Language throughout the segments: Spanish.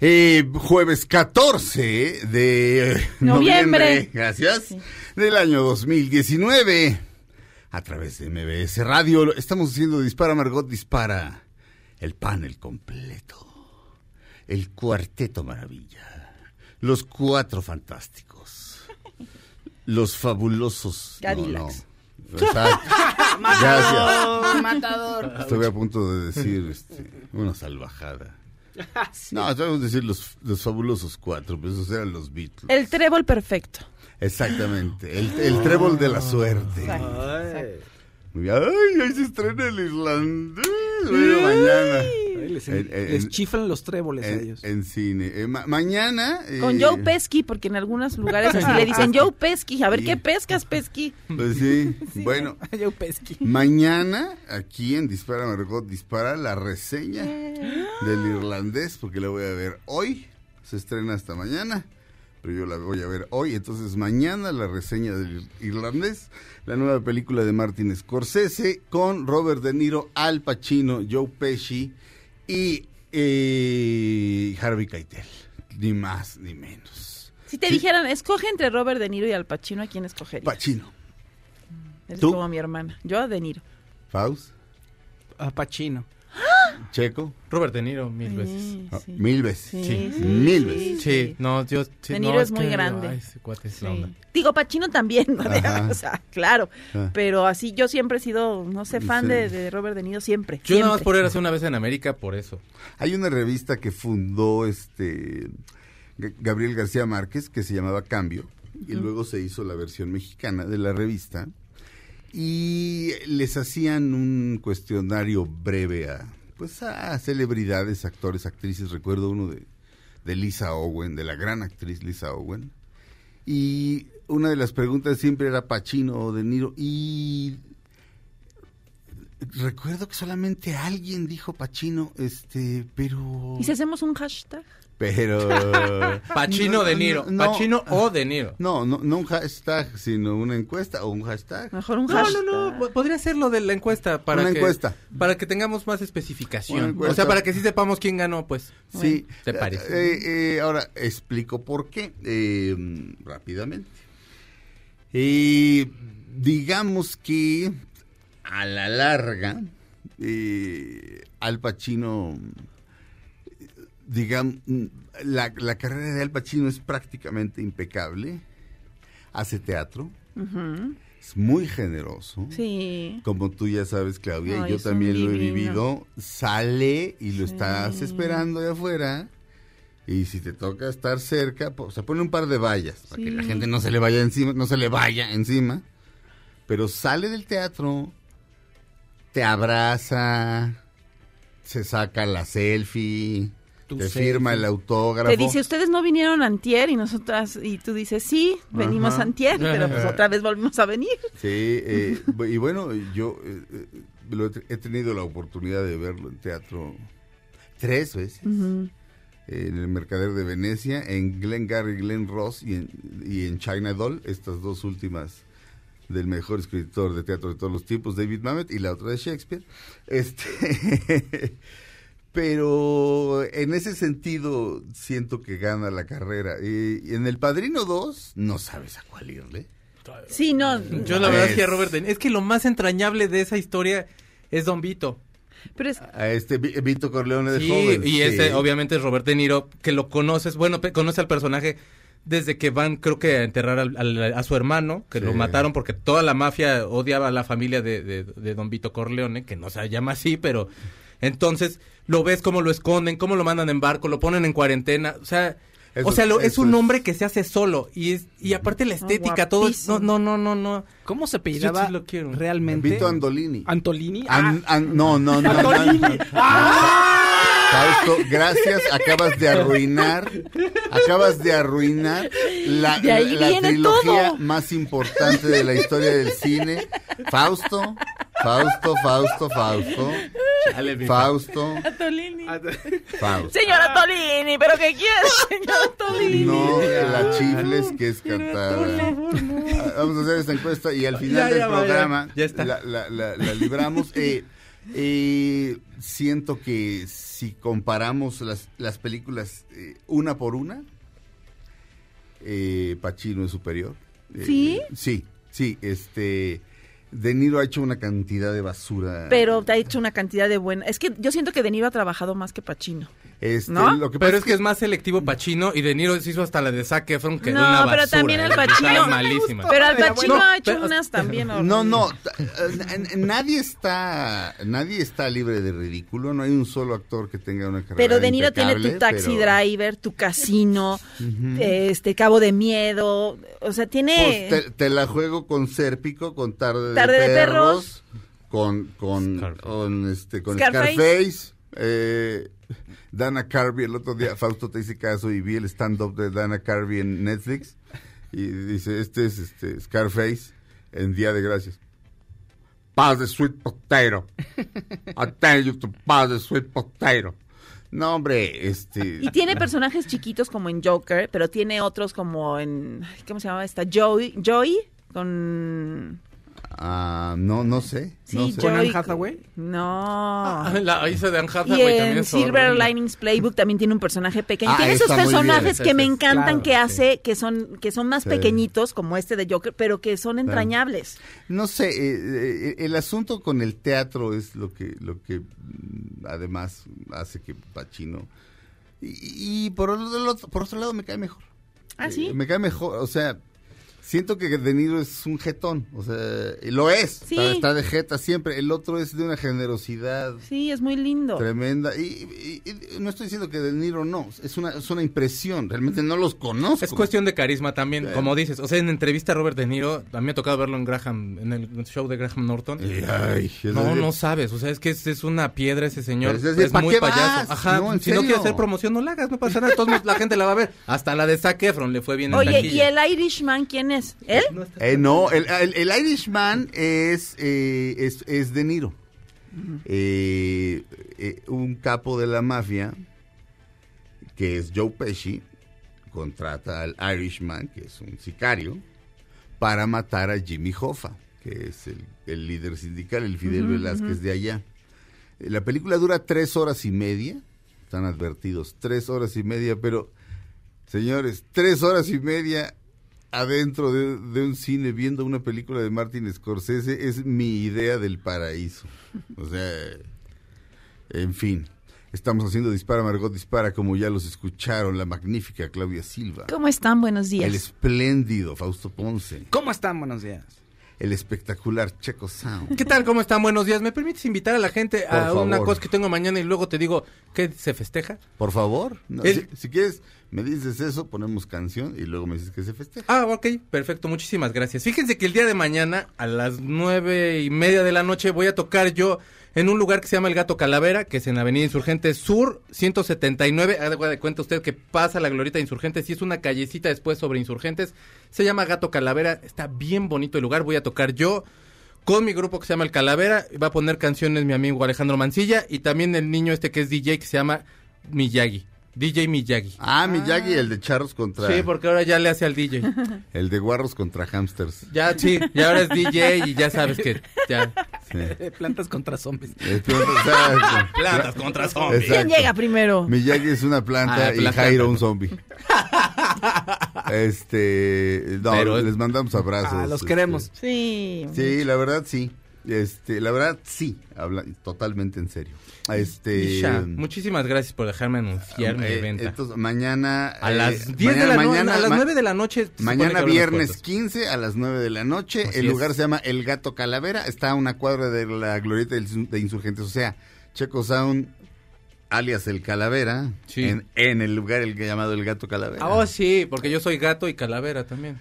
eh, jueves 14 de noviembre. gracias. Del año 2019. A través de MBS Radio. Estamos haciendo Dispara Margot, dispara. El panel completo. El cuarteto maravilla. Los cuatro fantásticos. Los fabulosos. Cadillacs. No, no. Gracias. Matador. Estuve a punto de decir este, una salvajada. No, debemos decir los, los fabulosos cuatro, pues esos eran los Beatles. El trébol perfecto. Exactamente, el, el trébol de la suerte. Muy bien. Ay, ahí se estrena el irlandés. Bueno, mañana. Ay, les, En- en- les chiflan los tréboles a ellos. en cine. Eh, ma- mañana. Con eh, Joe Pesky, porque en algunos lugares así le dicen Joe Pesky. A ver, Sí. ¿qué pescas, Pesky? Pues sí. Bueno, Yo pesqui. mañana aquí en Dispara Margot Dispara la reseña del irlandés, porque la voy a ver hoy. Se estrena hasta mañana, pero yo la voy a ver hoy. Entonces mañana la reseña del irlandés, la nueva película de Martin Scorsese con Robert De Niro, Al Pacino, Joe Pesci y eh, Harvey Keitel. Ni más ni menos. Si te Sí. dijeran, escoge entre Robert De Niro y Al Pacino, ¿a quién escogerías? Pacino. Es ¿Tú? como mi hermana. Yo a De Niro. Faust, A Pachino. Checo, Robert De Niro, mil Sí, veces. Ah, mil veces. Sí, Sí. Mil sí, veces. Sí, no, yo... sí, De no, Niro es muy que- grande. Ay, ese cuate es Sí. la onda. Digo, Pacino también, ¿no? O sea, claro. Ah. Pero así yo siempre he sido, no sé, fan Sí. de, de Robert De Niro, siempre. Yo nada más siempre. por ir hace una vez en América, por eso. Hay una revista que fundó este Gabriel García Márquez que se llamaba Cambio y luego se hizo la versión mexicana de la revista y les hacían un cuestionario breve a pues a celebridades, actores, actrices, recuerdo uno de, de Lisa Owen, de la gran actriz Lisa Owen. Y una de las preguntas siempre era Pacino o De Niro y recuerdo que solamente alguien dijo Pacino, este, pero ¿Y si hacemos un hashtag? Pero Pachino No, De Niro. no, no. Pachino o De Niro. no, no, no un hashtag, sino una encuesta o un hashtag. Mejor un No, hashtag. no, no, po- podría ser lo de la encuesta para Una que encuesta. para que tengamos más especificación. O sea, para que sí sepamos quién ganó, pues. Sí, ¿Te parece? Eh, eh, ahora explico por qué eh, rápidamente. Digamos que a la larga, eh, Al Pacino, digamos, la, la carrera de Al Pacino es prácticamente impecable. Hace teatro, es muy generoso. Sí. Como tú ya sabes, Claudia, y yo también lo he vivido, sale y lo Sí. estás esperando de afuera. Y si te toca estar cerca, pues, se pone un par de vallas para que la gente no se le vaya encima, no se le vaya encima. Pero sale del teatro, te abraza, se saca la selfie, Tu te selfie. firma el autógrafo. Te dice, ustedes no vinieron antier y nosotras, y tú dices, sí, venimos Ajá. antier, pero pues otra vez volvimos a venir. Sí, eh, y bueno, yo eh, eh, lo he, te- he tenido la oportunidad de verlo en teatro tres veces. Eh, En el Mercader de Venecia, en Glen Gary, Glen Ross y en, y en China Doll, estas dos últimas del mejor escritor de teatro de todos los tiempos, David Mamet, y la otra de Shakespeare. Este, pero en ese sentido siento que gana la carrera. Y en El Padrino 2 no sabes a cuál irle. Sí, no. Yo la verdad Es- sí a Robert De Niro. Es que lo más entrañable de esa historia es Don Vito. Pero es, A este Vi- Vito Corleone de Sí, joven. y sí. ese obviamente es Robert De Niro, que lo conoces, bueno, conoce al personaje desde que van, creo que a enterrar al- al- a su hermano, que lo mataron porque toda la mafia odiaba a la familia de, de- de Don Vito Corleone, que no se llama así, pero entonces lo ves cómo lo esconden, cómo lo mandan en barco, lo ponen en cuarentena, o sea, Eso- o sea, lo- es un hombre que se hace solo y es y aparte la estética, todo, no, no, no, no, no. ¿Cómo se apellidaba sí lo quiero. realmente? Vito Andolini. Antolini. An- Ah, an- no, no, no. no, no. Fausto, gracias, acabas de arruinar, acabas de arruinar la, De ahí la viene trilogía todo. más importante de la historia del cine. Fausto, Fausto, Fausto, Fausto, Chale, Fausto, Tolini. Fausto. Señora Tolini, ¿pero qué quiere, señora Tolini? No la chifles que es cantada. Ah, Vamos a hacer esta encuesta y al final Ya, del ya programa Ya está. La, la- la- la libramos. Eh, eh, siento que si comparamos las, las películas eh, una por una, eh, Pacino es superior. Eh, ¿Sí? Sí, sí. Este, De Niro ha hecho una cantidad de basura. Pero te ha hecho una cantidad de buena. Es que yo siento que De Niro ha trabajado más que Pacino. Este, ¿No? Lo que pasa Pero es que es más selectivo Pacino y De Niro se hizo hasta la de Zac Efron que No, una pero basura, también el eh, Pacino- estaba malísima. Pero Al Pacino bueno. ha hecho Pero- unas también. No, no, eh, nadie está, nadie está libre de ridículo, no hay un solo actor que tenga una carrera Pero De Niro tiene tu taxi pero, driver, tu casino, este Cabo de Miedo, o sea, tiene pues, te, te la juego con Sérpico, con Tarde, Tarde de, de Perros, con, con, Scarface. con, este, con Scarface. Scarface, eh, Dana Carvey, el otro día Fausto te hice caso y vi el stand-up de Dana Carvey en Netflix y dice, este es este Scarface en Día de Gracias. Pass the sweet potato. I tell you to pass the sweet potato. No, hombre, este... y tiene personajes chiquitos como en Joker, pero tiene otros como en ¿cómo se llama esta? Joey, Joey con ah, no, no sé. sí, no sé. ¿Con. Anne Hathaway? No. La hizo de Anne Y Hathaway también es Silver horrible. Linings Playbook también tiene un personaje pequeño. Ah, tiene esos personajes que me encantan claro, que sí. hace, que son, que son más Sí. pequeñitos, como este de Joker, pero que son entrañables. No sé, eh, eh, el asunto con el teatro es lo que, lo que mm, además hace que Pacino... Y, y por, otro, por otro lado me cae mejor. Ah, sí. Eh, me cae mejor, o sea, siento que De Niro es un jetón, o sea, y lo es, Sí. está, está de jeta siempre. El otro es de una generosidad Sí, es muy lindo. tremenda. Y, y- y no estoy diciendo que De Niro no, es una, es una impresión, realmente no los conozco. Es cuestión de carisma también, Sí. como dices. O sea, en entrevista a Robert De Niro, a mí me ha tocado verlo en Graham, en el show de Graham Norton. Y, ay, es No, de- no sabes, o sea, es que es, es una piedra ese señor, es es, decir, ¿pa' muy payaso. vas? Ajá, No, si no quieres hacer promoción, no la hagas, no pasa nada, todos la gente la va a ver. Hasta la de Zac Efron le fue bien en Oye, ¿y el Irishman quién es? ¿Él? Eh, no, el, el, el Irishman es, eh, es, es De Niro. Eh, eh, un capo de la mafia, que es Joe Pesci, contrata al Irishman, que es un sicario, para matar a Jimmy Hoffa, que es el, el líder sindical, el Fidel Velázquez de allá. Eh, La película dura tres horas y media, están advertidos, tres horas y media, pero, señores, tres horas y media adentro de, de un cine viendo una película de Martin Scorsese es mi idea del paraíso. O sea, en fin, estamos haciendo Dispara Margot Dispara como ya los escucharon, la magnífica Claudia Silva, ¿Cómo están? Buenos días. el espléndido Fausto Ponce, ¿Cómo están? Buenos días. El espectacular Checo Sound. ¿Qué tal? ¿Cómo están? Buenos días. ¿Me permites invitar a la gente a una cosa que tengo mañana y luego te digo qué se festeja? Por favor, no, El- si, si quieres, me dices eso, ponemos canción y luego me dices que se festeja. Ah, ok, perfecto, muchísimas gracias. Fíjense que el día de mañana, a las nueve y media de la noche, voy a tocar yo en un lugar que se llama El Gato Calavera, que es en Avenida Insurgentes Sur, 179. Haga de cuenta usted que pasa la glorieta de Insurgentes y es una callecita después sobre Insurgentes. Se llama Gato Calavera, está bien bonito el lugar. Voy a tocar yo con mi grupo que se llama El Calavera. Va a poner canciones mi amigo Alejandro Mancilla y también el niño este que es DJ que se llama Miyagi. DJ Miyagi. Ah, Miyagi, el de charros contra... Sí, porque ahora ya le hace al DJ. El de guarros contra hamsters. Ya, sí, y ahora es DJ y ya sabes que ya. Sí. Eh, Plantas contra zombies. Este, sea, Plantas contra zombies. Exacto. ¿Quién llega primero? Miyagi es una planta Ah, y planta. Jairo un zombie. este, no, Pero- les mandamos abrazos. Ah, los este. queremos. Sí. Sí, la verdad sí. Este, la verdad, sí, habla totalmente en serio. Este, Isha, muchísimas gracias por dejarme anunciar mi eh, evento. entonces, mañana a eh, las 10 de mañana- la no- mañana- a las ma- 9 de la noche. Mañana viernes puertas. 15 a las 9 de la noche. Así el es. lugar se llama El Gato Calavera. Está a una cuadra de la glorieta de Insurgentes. O sea, Checo Sound, alias El Calavera, Sí. en, en el lugar el llamado El Gato Calavera. Ah, oh, sí, porque yo soy gato y calavera también.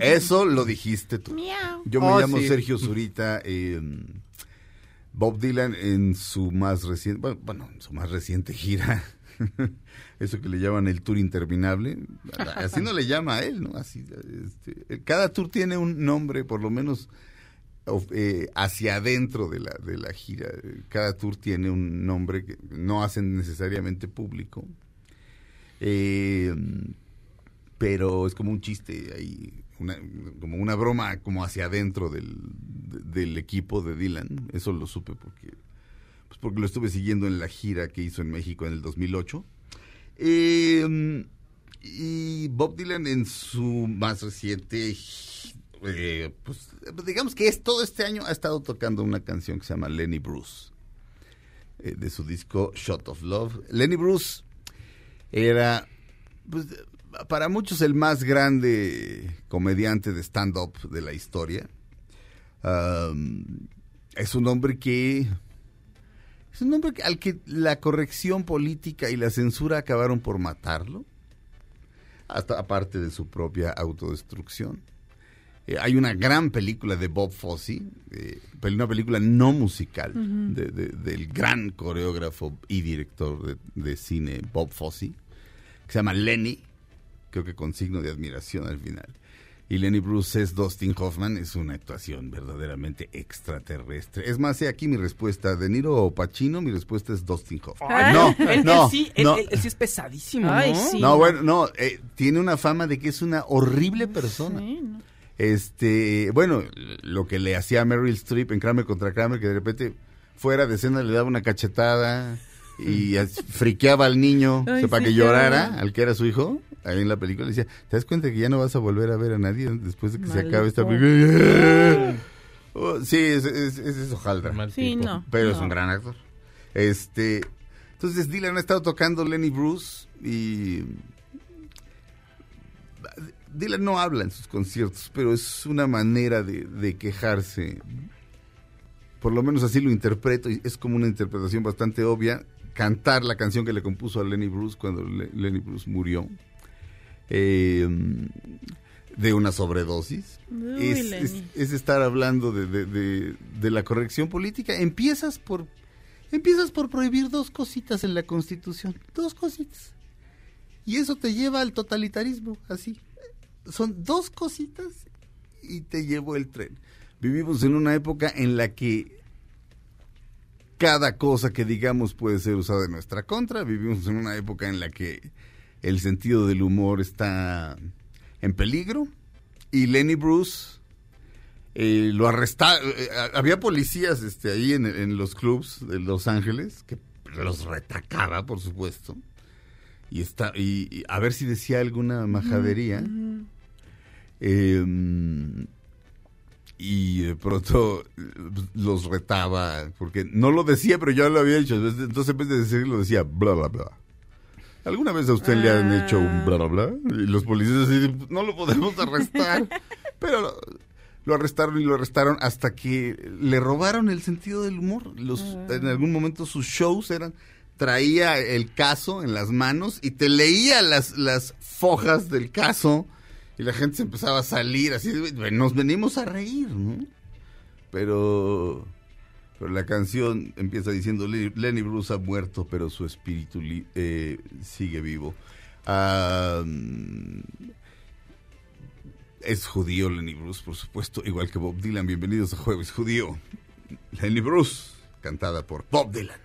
Eso lo dijiste tú. Miau. Yo me Oh, llamo sí. Sergio Zurita. eh, Bob Dylan en su más reciente, bueno, bueno, en su más reciente gira, eso que le llaman el tour interminable, así no le llama a él, ¿no? Así, este, cada tour tiene un nombre, por lo menos of- eh, hacia adentro de la, de la gira. Cada tour tiene un nombre que no hacen necesariamente público. Eh, pero es como un chiste ahí, una, como una broma como hacia adentro del, de- del equipo de Dylan. Eso lo supe porque, pues porque lo estuve siguiendo en la gira que hizo en México en el 2008. Eh, y Bob Dylan en su más reciente, eh, pues digamos que es todo este año ha estado tocando una canción que se llama Lenny Bruce, eh, de su disco Shot of Love. Lenny Bruce era, pues, para muchos el más grande comediante de stand-up de la historia. Um, es un hombre que... Es un hombre al que la corrección política y la censura acabaron por matarlo, hasta aparte de su propia autodestrucción. Eh, hay una gran película de Bob Fosse, eh, una película no musical, de- de- del gran coreógrafo y director de, de cine Bob Fosse, que se llama Lenny, creo que con signo de admiración al final. Y Lenny Bruce es Dustin Hoffman, es una actuación verdaderamente extraterrestre. Es más, he aquí mi respuesta, ¿De Niro o Pacino? Mi respuesta es Dustin Hoffman. Ay, no, Él, no, él sí, él, no. él- él sí es pesadísimo, Ay, ¿no? sí. No, bueno, no, eh, tiene una fama de que es una horrible persona. Sí, no. Este, bueno, lo que le hacía a Meryl Streep en Kramer contra Kramer, que de repente fuera de escena le daba una cachetada y friqueaba al niño Ay, o sea, para que llorara, al que era su hijo, ahí en la película, le decía, ¿te das cuenta que ya no vas a volver a ver a nadie después de que se acabe esta película? Oh, sí, es, es, es, es hojaldra. Sí, no. Pero es un gran actor. Este, entonces Dylan ha estado tocando Lenny Bruce y Dylan no habla en sus conciertos, pero es una manera de, de quejarse. Por lo menos así lo interpreto y es como una interpretación bastante obvia. Cantar la canción que le compuso a Lenny Bruce cuando Le- Lenny Bruce murió eh, de una sobredosis Uy, es, Lenny. es- es estar hablando de, de- de- de la corrección política. Empiezas por empiezas por prohibir dos cositas en la Constitución, dos cositas. Y eso te lleva al totalitarismo, así. Son dos cositas y te llevó el tren. Vivimos en una época en la que cada cosa que digamos puede ser usada en nuestra contra. Vivimos en una época en la que el sentido del humor está en peligro. Y Lenny Bruce eh, lo arrestaron. había policías este, ahí en, en los clubs de Los Ángeles que los retacaba, por supuesto. Y, está, y, y a ver si decía alguna majadería. Eh, y de pronto eh, los retaba, porque no lo decía, pero yo lo había hecho. Entonces, en vez de decirlo, decía bla, bla, bla. ¿Alguna vez a usted le han hecho un bla, bla, bla? Y los policías así, no lo podemos arrestar. pero lo, arrestaron y lo arrestaron hasta que le robaron el sentido del humor. Los, En algún momento sus shows eran, traía el caso en las manos y te leía las, las fojas del caso y la gente se empezaba a salir así, nos venimos a reír, ¿no? Pero, pero la canción empieza diciendo, "Le- Lenny Bruce ha muerto, pero su espíritu eh, sigue vivo. Es judío Lenny Bruce, por supuesto, igual que Bob Dylan. Bienvenidos a Jueves Judío. Lenny Bruce, cantada por Bob Dylan.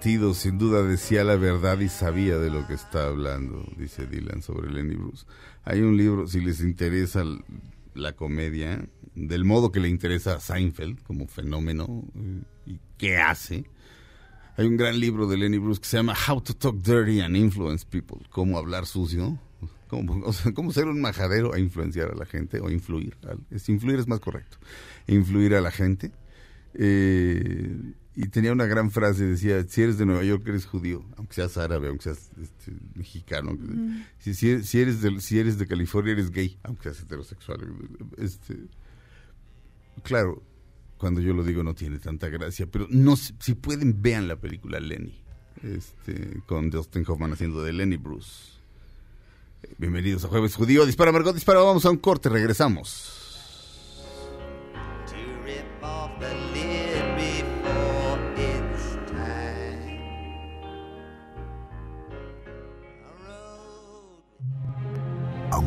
Sin duda decía la verdad y sabía de lo que está hablando, dice Dylan sobre Lenny Bruce. Hay un libro, si les interesa la comedia, del modo que le interesa a Seinfeld como fenómeno eh, y qué hace. Hay un gran libro de Lenny Bruce que se llama How to Talk Dirty and Influence People, cómo hablar sucio, cómo, o sea, cómo ser un majadero e influenciar a la gente o influir. Es, influir es más correcto. Influir a la gente. Eh, y tenía una gran frase, decía, si eres de Nueva York eres judío, aunque seas árabe, aunque seas este, mexicano. si, si eres, si, eres de, si eres de California eres gay, aunque seas heterosexual. Este, claro, cuando yo lo digo no tiene tanta gracia, pero no si pueden vean la película Lenny, este, con Dustin Hoffman haciendo de Lenny Bruce. Bienvenidos a Jueves Judío, dispara Margot, dispara, vamos a un corte, regresamos.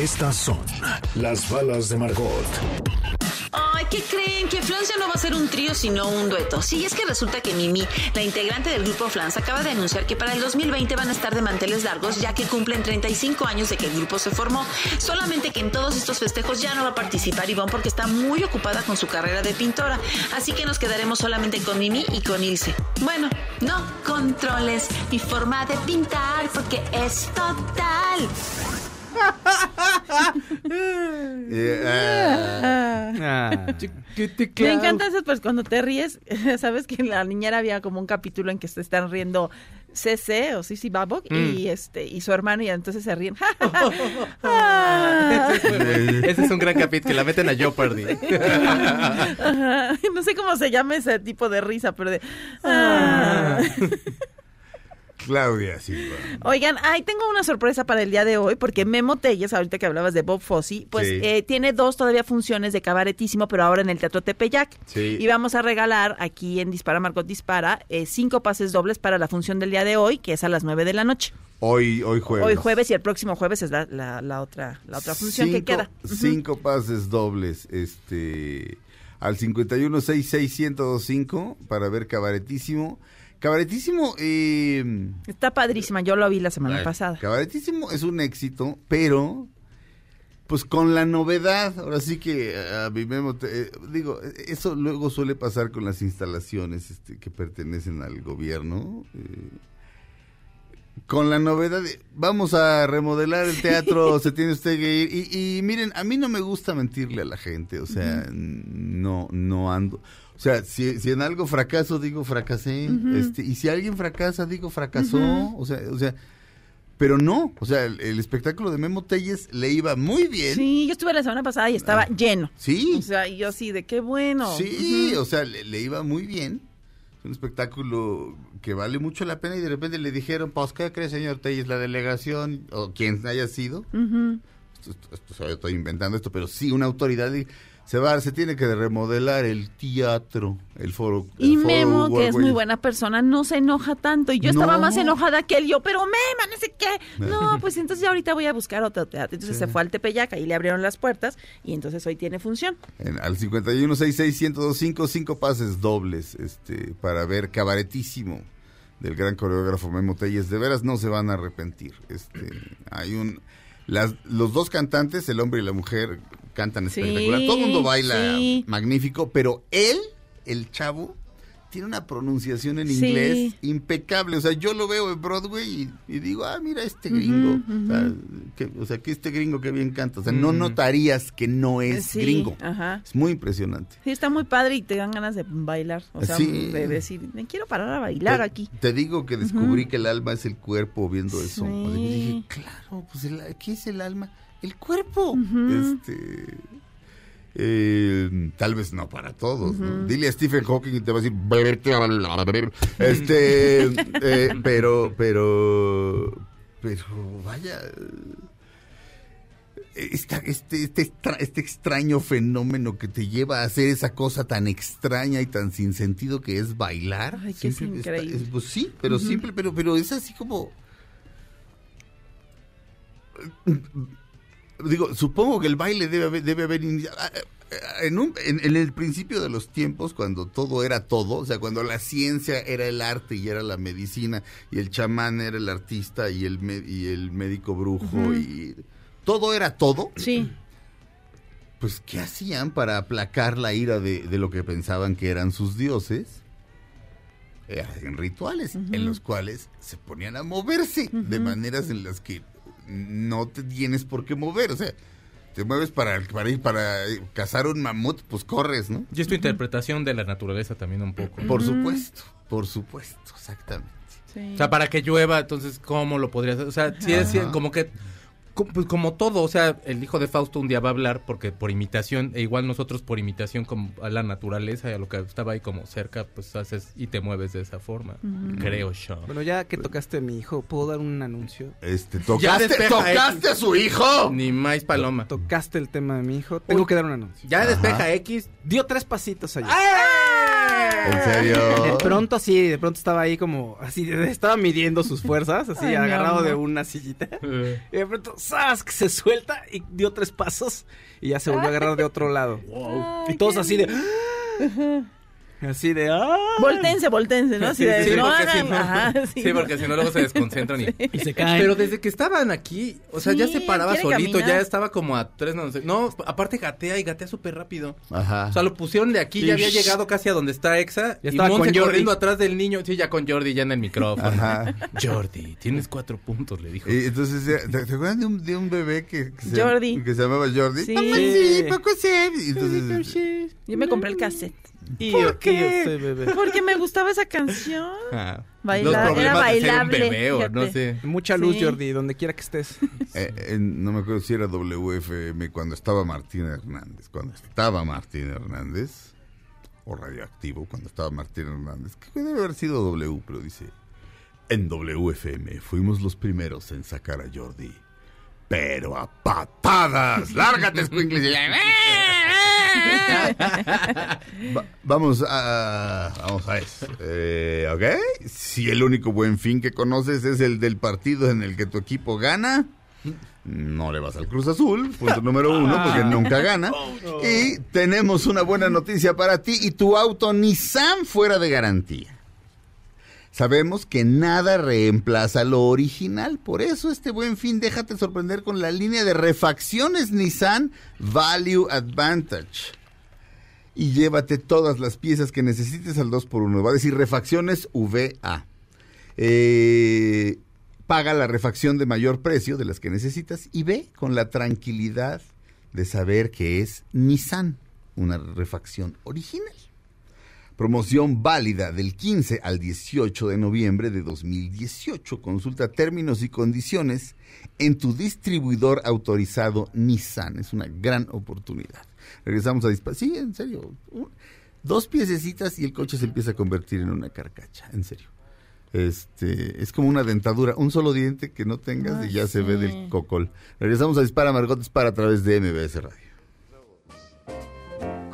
Estas son las balas de Margot. Ay, ¿qué creen? Que Francia no va a ser un trío, sino un dueto. Sí, es que resulta que Mimi, la integrante del grupo Flans, acaba de anunciar que para el 2020 van a estar de manteles largos, ya que cumplen 35 años de que el grupo se formó. Solamente que en todos estos festejos ya no va a participar Ivonne porque está muy ocupada con su carrera de pintora. Así que nos quedaremos solamente con Mimi y con Ilse. Bueno, no controles mi forma de pintar porque es total. Eh, ah, Ah. Me encanta eso, pues cuando te ríes, sabes que en la niñera había como un capítulo en que se están riendo CC o Sisi Babok y este y su hermano y entonces se ríen. Ah. Ese es un gran capítulo que la meten a Jeopardy. No sé cómo se llama ese tipo de risa, pero de... ah. Claudia Silva. Oigan, ahí tengo una sorpresa para el día de hoy, porque Memo Telles, ahorita que hablabas de Bob Fosse, pues Sí. eh, tiene dos todavía funciones de cabaretísimo, pero ahora en el Teatro Tepeyac. Sí. Y vamos a regalar aquí en Dispara Margot Dispara eh, cinco pases dobles para la función del día de hoy, que es a las nueve de la noche. Hoy, hoy jueves. Hoy jueves y el próximo jueves es la, la- la otra, la otra función que queda. Cinco pases dobles, este, al 51661025 para ver Cabaretísimo. Cabaretísimo, eh, Está padrísima, yo lo vi la semana ay, pasada. Cabaretísimo es un éxito, pero pues con la novedad, ahora sí que a mi Memo, te- eh, digo, eso luego suele pasar con las instalaciones este, que pertenecen al gobierno. eh, con la novedad de, vamos a remodelar el teatro, se tiene usted que ir. Y, y miren, a mí no me gusta mentirle a la gente, o sea, no, no ando. O sea, si, si en algo fracaso, digo fracasé. este, y si alguien fracasa, digo fracasó. O sea, o sea, pero no. O sea, el, el espectáculo de Memo Telles le iba muy bien. Sí, yo estuve la semana pasada y estaba lleno. Sí. O sea, y yo sí, de qué bueno. Sí, Ujú. o sea, le, le iba muy bien. Es un espectáculo que vale mucho la pena y de repente le dijeron, pues, ¿qué cree, señor Telles? La delegación, o quien haya sido, Ujú. esto, esto- esto- estoy inventando esto, pero sí, una autoridad, y, se va, se tiene que remodelar el teatro, el foro. el Y foro Memo, que es muy buena persona, no se enoja tanto. Y yo estaba más enojada que él. Yo, pero Mema, no sé qué. No, pues entonces ya ahorita voy a buscar otro teatro. Entonces se fue al Tepeyac, ahí le abrieron las puertas y entonces hoy tiene función. En- al 5166-1025, cinco pases dobles este, para ver cabaretísimo del gran coreógrafo Memo Telles. De veras no se van a arrepentir. Este, hay un, las, los dos cantantes, el hombre y la mujer, cantan Sí, espectacular. Todo el mundo baila sí. magnífico, pero él, el chavo, tiene una pronunciación en Sí. inglés impecable. O sea, yo lo veo en Broadway y, y digo, ah, mira este gringo. o, sea, que, o sea, que este gringo que bien canta. O sea, no notarías que no es Sí, gringo. ajá. Es muy impresionante. Sí, está muy padre y te dan ganas de bailar. O sea, Sí. de decir, me quiero parar a bailar te, aquí. Te digo que descubrí que el alma es el cuerpo viendo eso. O sea, dije, claro, pues el- ¿qué es el alma? El cuerpo. Este. eh, tal vez no para todos. ¿no? Dile a Stephen Hawking y te va a decir. Este, eh, pero, pero, pero, vaya. esta- este, este, extra- este extraño fenómeno que te lleva a hacer esa cosa tan extraña y tan sin sentido que es bailar. Ay, que es Simple- está- increíble. es- pues sí, pero simple, pero, pero es así como... Digo, supongo que el baile debe haber, debe haber iniciado- ah, ah, en, un- en- en el principio de los tiempos, cuando todo era todo, o sea, cuando la ciencia era el arte y era la medicina, y el chamán era el artista y el, me- y el médico brujo, y todo era todo, Sí. pues ¿qué hacían para aplacar la ira de, de lo que pensaban que eran sus dioses? Eh, Hacían rituales en los cuales se ponían a moverse de maneras en las que no te tienes por qué mover. O sea, te mueves para, para ir para eh, cazar un mamut, pues corres, ¿no? Y es tu interpretación de la naturaleza también un poco. Por supuesto, por supuesto, exactamente. sí. O sea, para que llueva, entonces, ¿cómo lo podrías hacer? O sea, sí es como que, pues, como todo, o sea, el hijo de Fausto un día va a hablar porque por imitación, e igual nosotros por imitación como a la naturaleza y a lo que estaba ahí como cerca, pues haces y te mueves de esa forma, creo yo. Bueno, ya que tocaste a mi hijo, ¿puedo dar un anuncio? Este, Ya ¿tocaste, despeja, ¿tocaste eh. a su hijo? Ni más paloma. Tocaste el tema de mi hijo, tengo que dar un anuncio. Ya despeja X. Dio tres pasitos allá. ¿En serio? De pronto así, de pronto estaba ahí como, así, estaba midiendo sus fuerzas, así, Ay, agarrado de una sillita. Y de pronto, ¡zas! que se suelta y dio tres pasos y ya se volvió a agarrar de otro lado. Y todos así de... Así de... ¡ah! Voltense, voltense, ¿no? Así de, Sí, no porque hagan- si no- ajá, sí, porque si no luego se desconcentran y... Y se caen. Pero desde que estaban aquí, o sea, ya se paraba solito, caminar. ya estaba como a tres, no sé. No, aparte gatea y gatea súper rápido. Ajá. O sea, lo pusieron de aquí, ya había llegado casi a donde está Exa. Ya y estaba Monse con Jordi. corriendo atrás del niño. Sí, ya con Jordi, ya en el micrófono. Ajá. Jordi, tienes cuatro puntos, le dijo. Y entonces, ¿te, te acuerdas de un, de un bebé que, que se, Jordi. que se llamaba Jordi? Sí. Sí, poco entonces, Yo me compré el cassette. Y ¿Por yo, qué? y yo soy bebé. Porque me gustaba esa canción. Ah, Bailar- era de ser un bailable, bebé o no sé. Mucha luz, Sí. Jordi, donde quiera que estés. eh, eh, no me acuerdo si era WFM cuando estaba Martín Hernández. Cuando estaba Martín Hernández, o Radioactivo, cuando estaba Martín Hernández, que debe haber sido W, pero dice: En WFM fuimos los primeros en sacar a Jordi. Pero a patadas. ¡Lárgate, Squinkles! Ya, Va- vamos a vamos a eso. Eh, ¿Ok? Si el único buen fin que conoces es el del partido en el que tu equipo gana, no le vas al Cruz Azul, punto número uno, porque nunca gana. Y tenemos una buena noticia para ti y tu auto Nissan fuera de garantía. Sabemos que nada reemplaza lo original, por eso este buen fin déjate sorprender con la línea de refacciones Nissan Value Advantage. Y llévate todas las piezas que necesites al 2x1. Va a decir refacciones VA. Eh, paga la refacción de mayor precio de las que necesitas y ve con la tranquilidad de saber que es Nissan, una refacción original. Promoción válida del 15 al 18 de noviembre de 2018. Consulta términos y condiciones en tu distribuidor autorizado Nissan. Es una gran oportunidad. Regresamos a disparar. Sí, en serio. Dos piececitas y el coche se empieza a convertir en una carcacha. En serio. Este, es como una dentadura, un solo diente que no tengas y ya se ve del cocol. Regresamos a Dispara Margot Dispara a través de MBS Radio.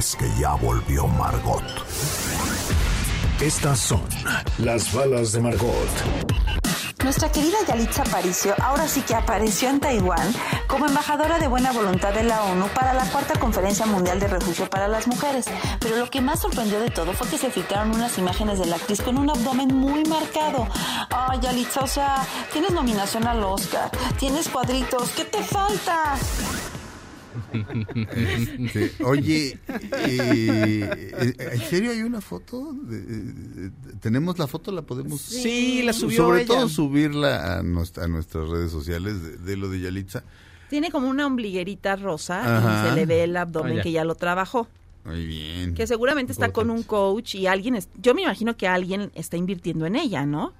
que ya volvió Margot. Estas son las balas de Margot. Nuestra querida Yalitza Aparicio ahora sí que apareció en Taiwán como embajadora de buena voluntad de la ONU para la cuarta conferencia mundial de refugio para las mujeres. Pero lo que más sorprendió de todo fue que se filtraron unas imágenes de la actriz con un abdomen muy marcado. Ay, Yalitza, o sea, tienes nominación al Oscar, tienes cuadritos, ¿qué te falta? Sí. Oye, eh, ¿en serio hay una foto? ¿Tenemos la foto? ¿La podemos...? Sí, la subió Sobre ella. todo subirla a, nuestra- a nuestras redes sociales de, de lo de Yalitza. Tiene como una ombliguerita rosa Ajá. y se le ve el abdomen Ah, que ya lo trabajó. Muy bien. Que seguramente está con un coach y alguien, es- yo me imagino que alguien está invirtiendo en ella, ¿no?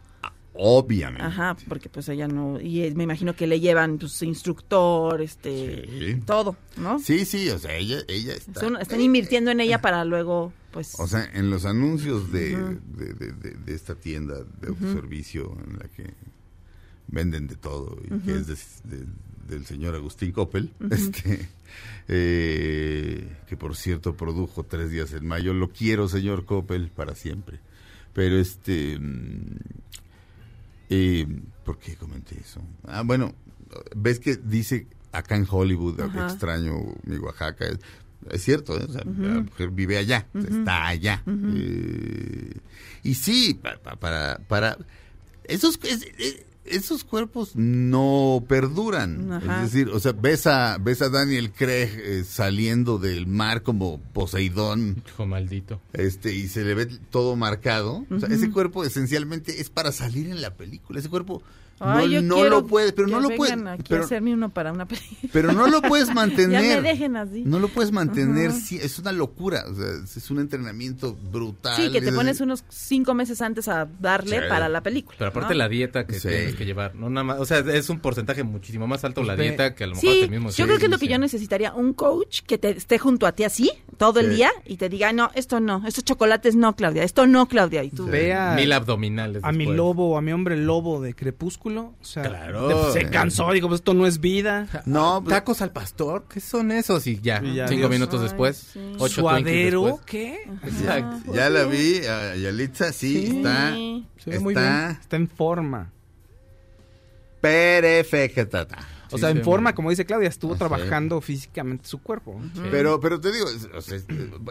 Obviamente. Ajá, porque pues ella no, y me imagino que le llevan pues instructor, este, Sí. todo, ¿no? Sí, sí, o sea, ella, ella está... Son- están invirtiendo en ella para luego, pues, O sea, en los anuncios de, de, de- de- de esta tienda de autoservicio en la que venden de todo y que es de- de- del señor Agustín Coppel, este, eh, que por cierto produjo tres días en mayo. Lo quiero, señor Coppel, para siempre. Pero este... eh, ¿Por qué comenté eso? Ah, bueno, ves que dice acá en Hollywood, Ajá. extraño mi Oaxaca. Es, es cierto, ¿eh? O sea, la mujer vive allá, está allá. Eh, y sí, pa- pa- para, para, esos, es- esos cuerpos no perduran. Ajá. Es decir, o sea, ves a, ves a Daniel Craig eh, saliendo del mar como Poseidón Hijo maldito. este y se le ve todo marcado. O sea, ese cuerpo esencialmente es para salir en la película. Ese cuerpo Ay, no, yo no quiero lo puede, pero que no lo puede, vengan aquí a pero, hacerme uno para una película. pero no lo puedes mantener. Ya me dejen así. No lo puedes mantener, sí, es una locura, o sea, es un entrenamiento brutal. Sí, que te es- pones unos cinco meses antes a darle Sí. para la película. Pero aparte ¿no? la dieta que Sí. tienes que llevar, no nada más, o sea, es un porcentaje muchísimo más alto la dieta que a lo mejor Sí, el mismo yo creo que es lo que yo necesitaría, un coach que te esté junto a ti así todo el día y te diga, no, esto no, estos chocolates no, Claudia, esto no, Claudia. Y tú, Ve a, Mil abdominales. a mi lobo, a mi hombre lobo de Crepúsculo. O sea, Claro. de- se cansó, digo, pues esto no es vida. No, pues, Tacos al pastor, ¿qué son esos? Y ya, Y ya, cinco minutos Ay, después, sí. ocho Twinkies ¿Suadero? después. ¿Qué? Exacto. ya la vi, a Yalitza, sí, Sí. está, Se ve muy está Está en forma. perfecta. O Sí, sea, en sí, forma, como dice Claudia, estuvo Ah, sí. trabajando físicamente su cuerpo. Pero, pero te digo, o sea,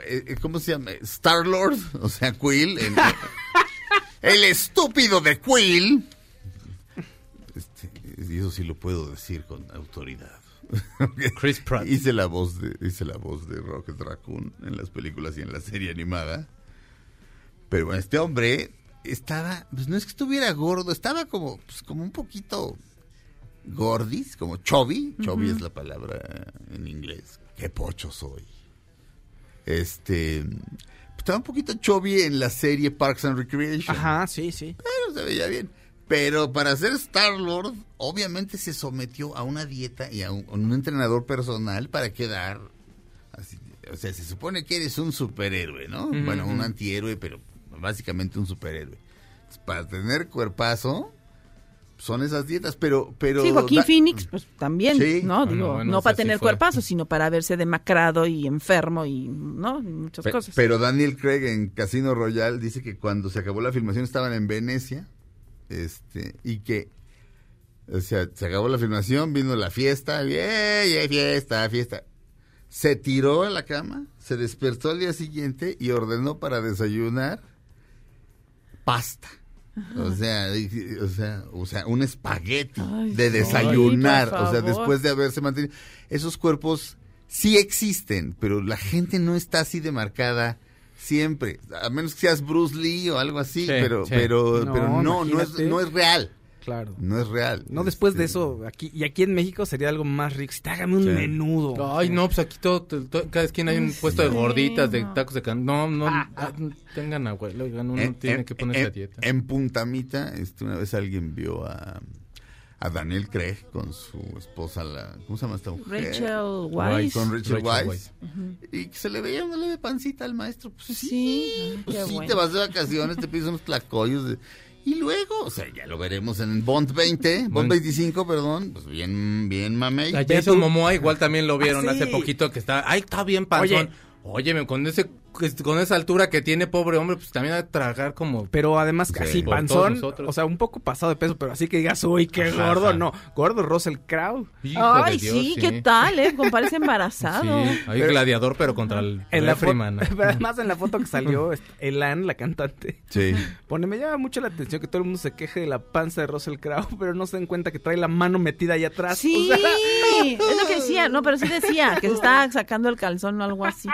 eh, ¿cómo se llama? Star Lord, o sea, Quill. el- el estúpido de Quill. Este, y eso sí lo puedo decir con autoridad. Chris Pratt. Hice la voz de, hice la voz de Rocket Raccoon en las películas y en la serie animada. Pero bueno, este hombre estaba, pues no es que estuviera gordo, estaba como, pues, como un poquito gordis, como chubby. Chubby es la palabra en inglés. Qué pocho soy. Este, estaba un poquito chubby en la serie Parks and Recreation. Ajá, sí, sí. Pero se veía bien. Pero para ser Star-Lord, obviamente se sometió a una dieta y a un, a un entrenador personal para quedar... así, o sea, se supone que eres un superhéroe, ¿no? Bueno, un antihéroe, pero básicamente un superhéroe. Entonces, para tener cuerpazo, son esas dietas, pero... pero sí, Joaquín da- Phoenix, pues también, Sí. ¿no? Bueno, Digo, bueno, no o para sea, sí tener fue. cuerpazo, sino para verse demacrado y enfermo y, ¿no? Y muchas Pe- cosas. Pero Daniel Craig en Casino Royale dice que cuando se acabó la filmación estaban en Venecia, este, y que, o sea, se acabó la filmación, vino la fiesta, ¡yay, yay, fiesta, fiesta! Se tiró a la cama, se despertó al día siguiente y ordenó para desayunar pasta. O sea, o sea, o sea, un espagueti Ay, de desayunar, o sea, después de haberse mantenido. Esos cuerpos sí existen, pero la gente no está así de marcada siempre, a menos que seas Bruce Lee o algo así, Sí, pero sí. pero No, pero no no es no es real. Claro. No es real. No, después de Este, eso, aquí y aquí en México sería algo más rico. Si te hágame un Sí. menudo. Ay, no, pues aquí todo, todo- cada esquina hay un puesto de gorditas, de tacos de can... No, no, ah, tengan abuelo, oigan, uno en- tiene en- que ponerse en- a dieta. En Puntamita, este, una vez alguien vio a, a Daniel Craig con su esposa, la, ¿cómo se llama esta mujer? Rachel Weisz. Con Rachel, Rachel Weisz. Y que se le veía una leve pancita al maestro. Pues sí, Sí, pues qué sí, bueno. te vas de vacaciones, te pides unos tlacoyos. de- y luego, o sea, ya lo veremos en Bond 20, Bond Bueno. 25, perdón. Pues bien, bien mamey. A Jason Momoa igual también lo vieron Ah, sí. hace poquito que está, ay, está bien panzón. Óyeme, con ese con esa altura que tiene pobre hombre, pues también a tragar como Pero además, Sí. así, panzón, o sea, un poco pasado de peso, pero así que digas, uy, qué Ajá, gordo, ajá. no. Gordo Russell Crowe. Hijo Ay, Dios, sí, ¿qué tal, eh? Como parece embarazado. Sí, hay gladiador pero contra el En la, Freeman. pero además en la foto que salió, este, Elan, la cantante, Sí. pone, me llama mucho la atención que todo el mundo se queje de la panza de Russell Crowe, pero no se den cuenta que trae la mano metida ahí atrás. Sí, O sea, es lo que decía, no, pero sí decía que se estaba sacando el calzón o algo así.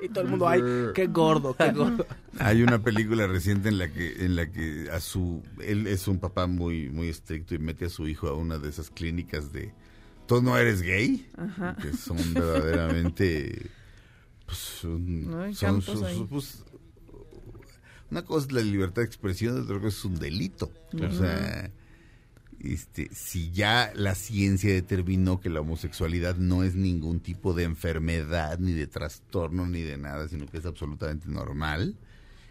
Y todo el mundo, ay, qué gordo, qué gordo. Hay una película reciente en la que en la que a su él es un papá muy muy estricto y mete a su hijo a una de esas clínicas de tú no eres gay, Ajá. que son verdaderamente pues, un- No, son pues, una cosa es la libertad de expresión, otra cosa es un delito. O sea, este, si ya la ciencia determinó que la homosexualidad no es ningún tipo de enfermedad, ni de trastorno, ni de nada, sino que es absolutamente normal,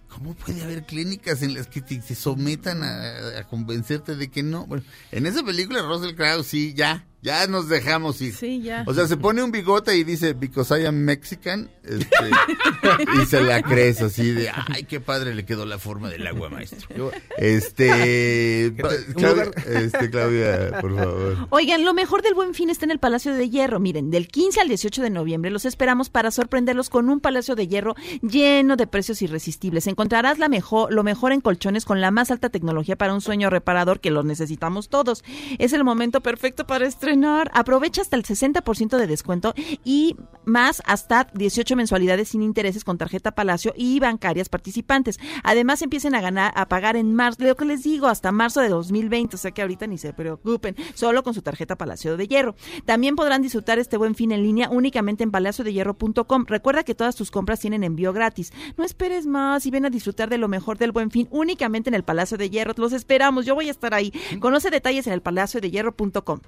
¿cómo puede haber clínicas en las que te, sometan a, a convencerte de que no? Bueno, en esa película Russell Crowe sí, ya, ya nos dejamos ir. Sí, ya. O sea, se pone un bigote y dice, because I am Mexican, este, y se la crees así de, ay, qué padre le quedó la forma del agua, maestro. Este, Claudia, este, Claudia, por favor. Oigan, lo mejor del Buen Fin está en el Palacio de Hierro. Miren, del 15 al 18 de noviembre los esperamos para sorprenderlos con un Palacio de Hierro lleno de precios irresistibles. Encontrarás la mejor, lo mejor en colchones con la más alta tecnología para un sueño reparador que los necesitamos todos. Es el momento perfecto para estrenar. Aprovecha hasta el 60% de descuento y más hasta 18 mensualidades sin intereses con tarjeta Palacio y bancarias participantes. Además, empiecen a ganar, a pagar en marzo, lo que les digo, hasta marzo de 2020, o sea que ahorita ni se preocupen, solo con su tarjeta Palacio de Hierro. También podrán disfrutar este buen fin en línea únicamente en palaciodehierro.com. Recuerda que todas tus compras tienen envío gratis. No esperes más y ven a disfrutar de lo mejor del buen fin únicamente en el Palacio de Hierro. Los esperamos, yo voy a estar ahí. Conoce detalles en el palaciodehierro.com.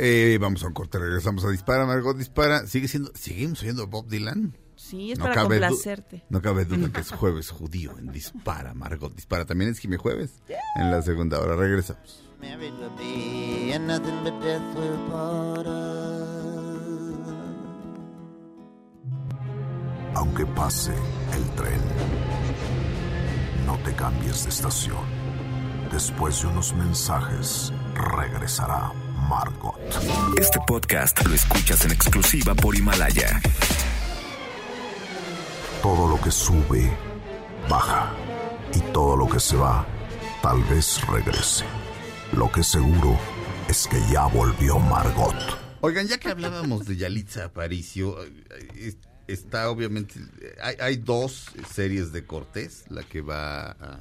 Eh, vamos a un corte, regresamos a Dispara, Margot Dispara. ¿Sigue siendo, seguimos oyendo Bob Dylan? Sí, es No para complacerte. No cabe duda que es jueves judío en Dispara, Margot Dispara. También es Jimmy Jueves en la segunda hora. Regresamos. Aunque pase el tren, no te cambies de estación. Después de unos mensajes, regresará Margot. Este podcast lo escuchas en exclusiva por Himalaya. Todo lo que sube, baja. Y todo lo que se va, tal vez regrese. Lo que seguro es que ya volvió Margot. Oigan, ya que hablábamos de Yalitza Aparicio, eh, es- está obviamente, hay, hay dos series de Cortés, la que va a-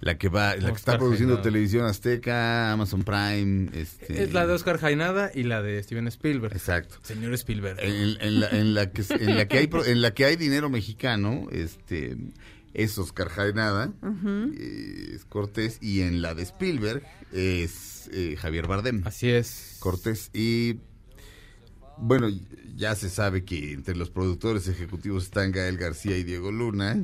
la que va, la que está produciendo. Televisión Azteca, Amazon Prime, este Es la de Oscar Jaenada y la de Steven Spielberg. Exacto. Señor Spielberg. En, en la, en la que en la que hay pro- en la que hay dinero mexicano, este es Oscar Jaenada, eh, es Cortés y en la de Spielberg es eh, Javier Bardem. Así es. Cortés y bueno, ya se sabe que entre los productores ejecutivos están Gael García y Diego Luna.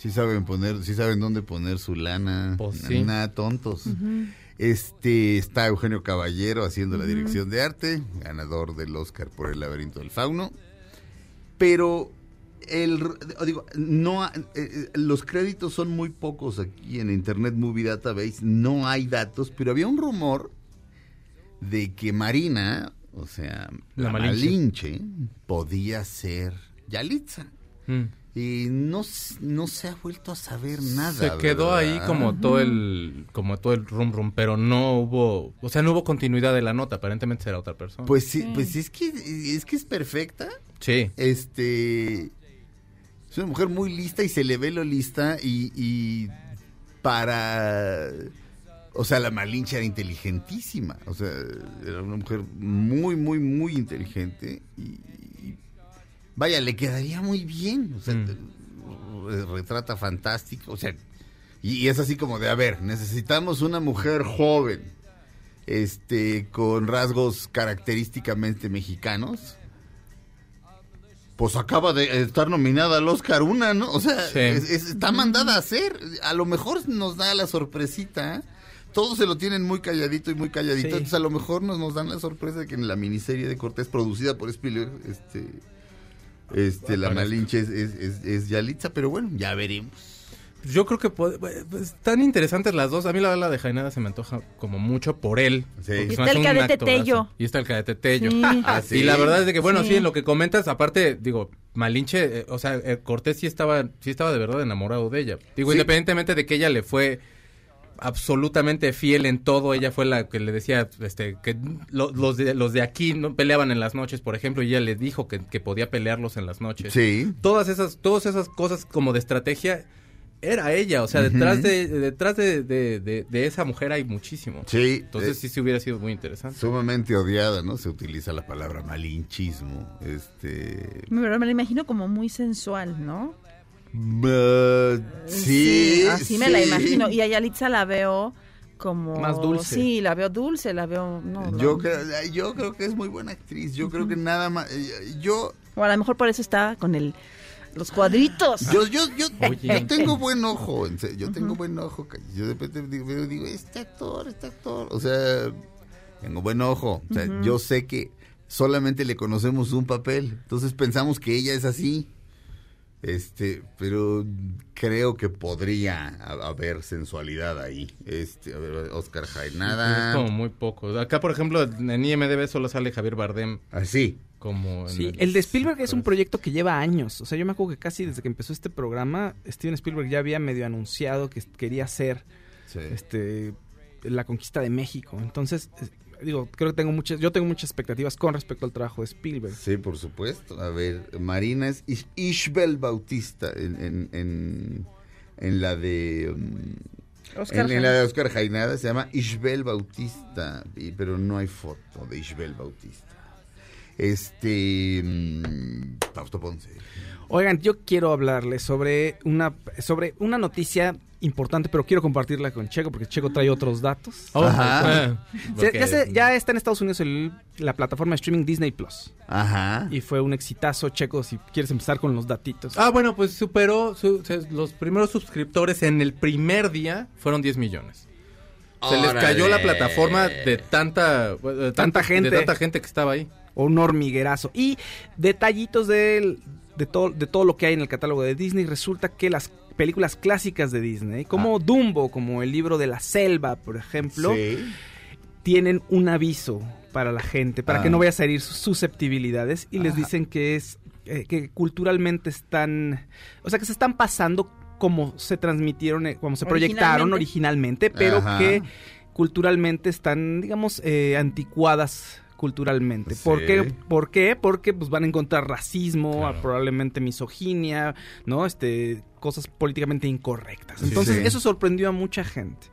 Sí saben poner, sí saben dónde poner su lana. Pues sí. Nada tontos. Este está Eugenio Caballero haciendo la dirección de arte, ganador del Oscar por El laberinto del fauno. Pero el digo, no ha- eh, eh, los créditos son muy pocos aquí en Internet Movie Database, no hay datos, pero había un rumor de que Marina, o sea, La la, Malinche. Malinche, podía ser Yalitza. Mm. Y no, no se ha vuelto a saber nada. Se quedó ahí como todo el como todo el rum rum, pero no hubo, o sea, no hubo continuidad de la nota, aparentemente será otra persona. Pues sí, pues es que es que es perfecta. sí. Este es una mujer muy lista y se le ve lo lista y, y para... O sea, la Malinche era inteligentísima. O sea, era una mujer muy, muy, muy inteligente. Y, y vaya, le quedaría muy bien. O sea, re- retrata fantástico. O sea, y, y es así como de, a ver, necesitamos una mujer joven, este, con rasgos característicamente mexicanos. Pues acaba de estar nominada al Oscar una, ¿no? O sea, Sí. es- es- está mandada a hacer. A lo mejor nos da la sorpresita. ¿eh? Todos se lo tienen muy calladito y muy calladito. Sí. Entonces a lo mejor nos, nos dan la sorpresa de que en la miniserie de Cortés, producida por Spielberg, este, este, la. Malinche es, es, es- es Yalitza, pero bueno, ya veremos. Yo creo que puede- pues, están interesantes las dos. A mí la bala de Jainada se me antoja como mucho por él. Sí. Y está el cadete. Tello. Y está el cadete Tello. Sí. Ah, sí. Y la verdad es de que, bueno, Sí. sí, en lo que comentas, aparte, digo, Malinche, eh, o sea, eh, Cortés sí estaba, sí estaba de verdad enamorado de ella. Digo, Sí. independientemente de que ella le fue absolutamente fiel en todo, ella fue la que le decía, este, que lo- los, de, los de aquí no peleaban en las noches, por ejemplo, y ella le dijo que, que podía pelearlos en las noches. Sí. Todas esas, todas esas cosas como de estrategia, era ella, o sea, detrás de, detrás de, de- de- de esa mujer hay muchísimo. Sí. Entonces eh, sí se hubiera sido muy interesante. Sumamente odiada, ¿no? Se utiliza la palabra malinchismo. Este. Pero me lo imagino como muy sensual, ¿no? Uh, sí. Así me la sí. imagino. Y a Yalitza la veo como... Más dulce. Sí, la veo dulce, la veo... No, Yo no. creo, yo creo que es muy buena actriz. Yo creo que nada más. eh, Yo, O a lo mejor por eso está con el los cuadritos. yo, yo, yo, yo tengo buen ojo. Yo tengo buen ojo. Yo de repente digo, este actor, este actor. O sea, tengo buen ojo. O sea, yo sé que solamente le conocemos un papel. Entonces pensamos que ella es así. Este, pero creo que podría ha- haber sensualidad ahí. Este, a ver, Oscar Es Jaenada. como muy poco. Acá, por ejemplo, en IMDB solo sale Javier Bardem Así. como... en Sí, el de Spielberg es un proyecto que lleva años. O sea, yo me acuerdo que casi desde que empezó este programa, Steven Spielberg ya había medio anunciado que quería hacer Sí. este la conquista de México. Entonces, es- digo, creo que tengo muchas, yo tengo muchas expectativas con respecto al trabajo de Spielberg. Sí, por supuesto. A ver, Marina es Is- Ishbel Bautista en, en, en, en la de... um, Oscar en, en la de Oscar Jainada se llama Ishbel Bautista, y- pero no hay foto de Ishbel Bautista. Este... mm, Fausto Ponce. Oigan, yo quiero hablarles sobre una sobre una noticia importante, pero quiero compartirla con Checo porque Checo trae otros datos. Oh, Ajá. Se- porque- ya, se- ya está en Estados Unidos el- la plataforma de streaming Disney Plus Ajá. y fue un exitazo, Checo, si quieres empezar con los datitos. Ah, bueno, pues superó su- se- los primeros suscriptores en el primer día fueron 10 millones. Se les cayó la plataforma de tanta, de Tanta gente. de tanta gente que estaba ahí. un hormiguerazo. Y detallitos del- de, todo, de todo lo que hay en el catálogo de Disney, resulta que las películas clásicas de Disney, como Dumbo, como el libro de la selva, por ejemplo, Sí. tienen un aviso para la gente, para Ah. que no vaya a salir sus susceptibilidades y les dicen que es eh, que culturalmente están, o sea, que se están pasando como se transmitieron, eh, como se proyectaron originalmente, pero Ajá. que culturalmente están, digamos, eh, anticuadas culturalmente. ¿Por qué? ¿Por qué? Porque pues van a encontrar racismo, Claro. probablemente misoginia, ¿no? Este cosas políticamente incorrectas. Entonces, sí. eso sorprendió a mucha gente.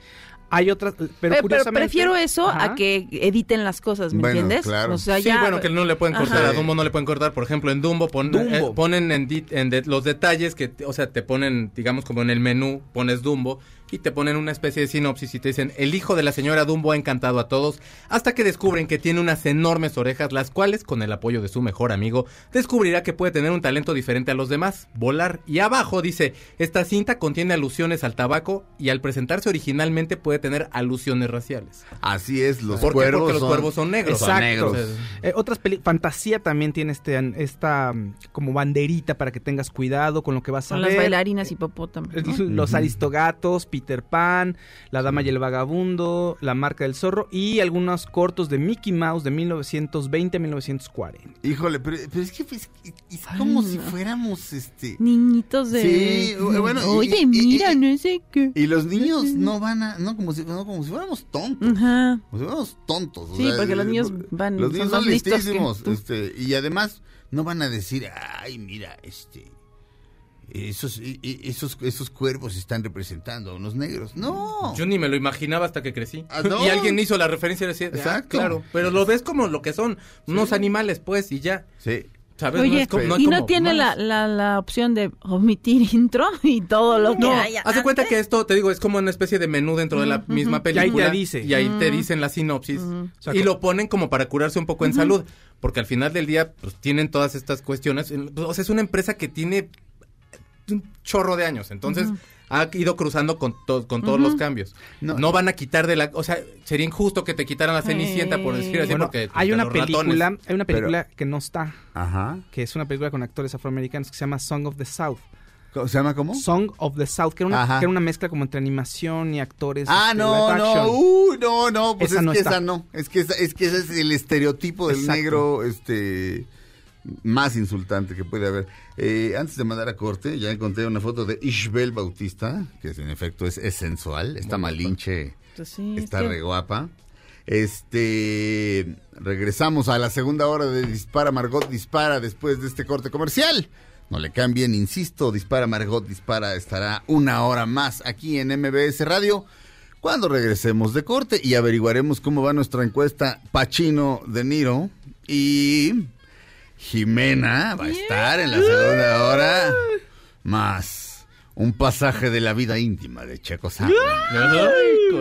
Hay otras, pero, Pero, pero curiosamente, prefiero eso Ajá. a que editen las cosas, ¿me Bueno, entiendes? claro. O sea, Sí, ya... bueno, que no le pueden cortar Ajá. a Dumbo, no le pueden cortar. Por ejemplo, en Dumbo, pon- Dumbo. eh, ponen en, di- en de- los detalles que, o sea, te ponen, digamos, como en el menú, pones Dumbo y te ponen una especie de sinopsis y te dicen, el hijo de la señora Dumbo ha encantado a todos, hasta que descubren que tiene unas enormes orejas, las cuales, con el apoyo de su mejor amigo, descubrirá que puede tener un talento diferente a los demás, volar. Y abajo dice, esta cinta contiene alusiones al tabaco y al presentarse originalmente puede tener alusiones raciales. Así es, los ¿Por qué? cuervos Porque los son- cuervos son negros. Son Exacto. negros. Entonces, Eh, otras Fantasía también tiene este esta mm, como banderita para que tengas cuidado con lo que vas a Con ver. las bailarinas hipopótamos. ¿no? El- Los Aristogatos, Peter Pan, La Dama y el Vagabundo, La Marca del Zorro y algunos cortos de Mickey Mouse de 1920 a 1940. Híjole, pero, pero es que pues, es como Ay, si fuéramos este... Niñitos de... Sí, bueno, y- Oye, y- mira, y- no sé qué. Y los niños no van a, no como si, no, como si fuéramos tontos. Ajá. Como si fuéramos tontos. o Sí, porque los eh, niños van- Los son niños son que listísimos. este, y además no van a decir, ay, mira, este. Esos, e- e- esos, esos cuervos están representando a unos negros. No. Yo ni me lo imaginaba hasta que crecí. Ah, ¿no? Y alguien hizo la referencia y decía, ah, Exacto. claro, pero lo ves como lo que son, unos animales, pues, y ya. Sí. ¿Sabes? no es como- no es y no como tiene la, la, la opción de omitir intro y todo lo que No, haya. haz de cuenta que esto, te digo, es como una especie de menú dentro de la misma Y ahí te película. dice. Y ahí te dicen la sinopsis. sea, y lo ponen como para curarse un poco en salud. Porque al final del día, pues tienen todas estas cuestiones. O sea, es una empresa que tiene un chorro de años. Entonces, ha ido cruzando con, to- con todos los cambios. No. No, van a quitar de la... O sea, sería injusto que te quitaran la cenicienta, por decir así, Bueno, porque... hay de una los película, hay una película que no está, Ajá. que es una película con actores afroamericanos que se llama Song of the South. ¿Cómo ¿Se llama cómo? Song of the South, que era una, que era una mezcla como entre animación y actores. Ah, este, no, no, no, no, pues Esa es no que está. esa no, es que esa, es que ese es el estereotipo del Exacto. negro, este, más insultante que puede haber. Eh, antes de mandar a corte, ya encontré una foto de Ishbel Bautista, que en efecto es, es sensual, está malinche, Pues sí, es está que- re guapa. Este, regresamos a la segunda hora de Dispara Margot Dispara después de este corte comercial. No le cambien, insisto, Dispara Margot Dispara estará una hora más aquí en MBS Radio cuando regresemos de corte y averiguaremos cómo va nuestra encuesta Pachino de Niro y Jimena va a estar en la segunda hora más un pasaje de la vida íntima de Checo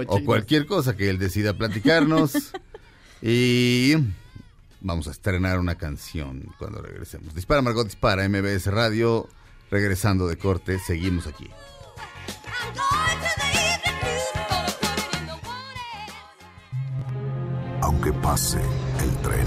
o cualquier cosa que él decida platicarnos. y vamos a estrenar una canción cuando regresemos. Dispara Margot Dispara, MBS Radio. Regresando de corte, seguimos aquí. Aunque pase el tren,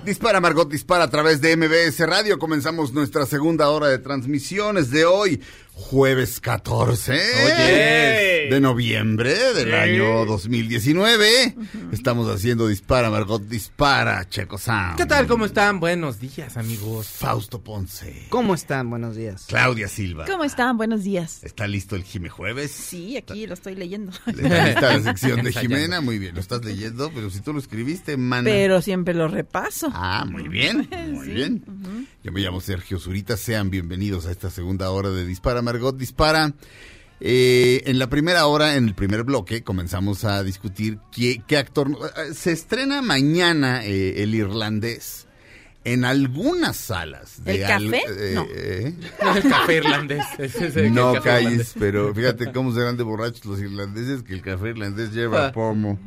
Dispara Margot Dispara a través de MBS Radio. Comenzamos nuestra segunda hora de transmisiones de hoy, jueves 14 de noviembre del año 2019. Estamos haciendo Dispara Margot Dispara, Checo Sound. ¿Qué tal? ¿Cómo están? Buenos días, amigos. Fausto Ponce. ¿Cómo están? Buenos días. Claudia Silva. ¿Cómo están? Buenos días. ¿Está listo el Jime Jueves? Sí, aquí lo estoy leyendo. ¿Está lista la sección de. Jimena? Muy bien, lo estás leyendo, pero si tú lo escribiste, mana. Pero siempre lo repaso. Ah, muy bien, muy bien. Yo me llamo Sergio Zurita, sean bienvenidos a esta segunda hora de Dispara Margot Dispara. Eh, en la primera hora, en el primer bloque, comenzamos a discutir qué, qué actor... eh, Se estrena mañana eh, el irlandés en algunas salas. de ¿El al- café? eh, No. eh, No es el café irlandés. ese es el no café calles, irlandés. pero fíjate cómo serán de borrachos los irlandeses que el café irlandés lleva Ah. pomo.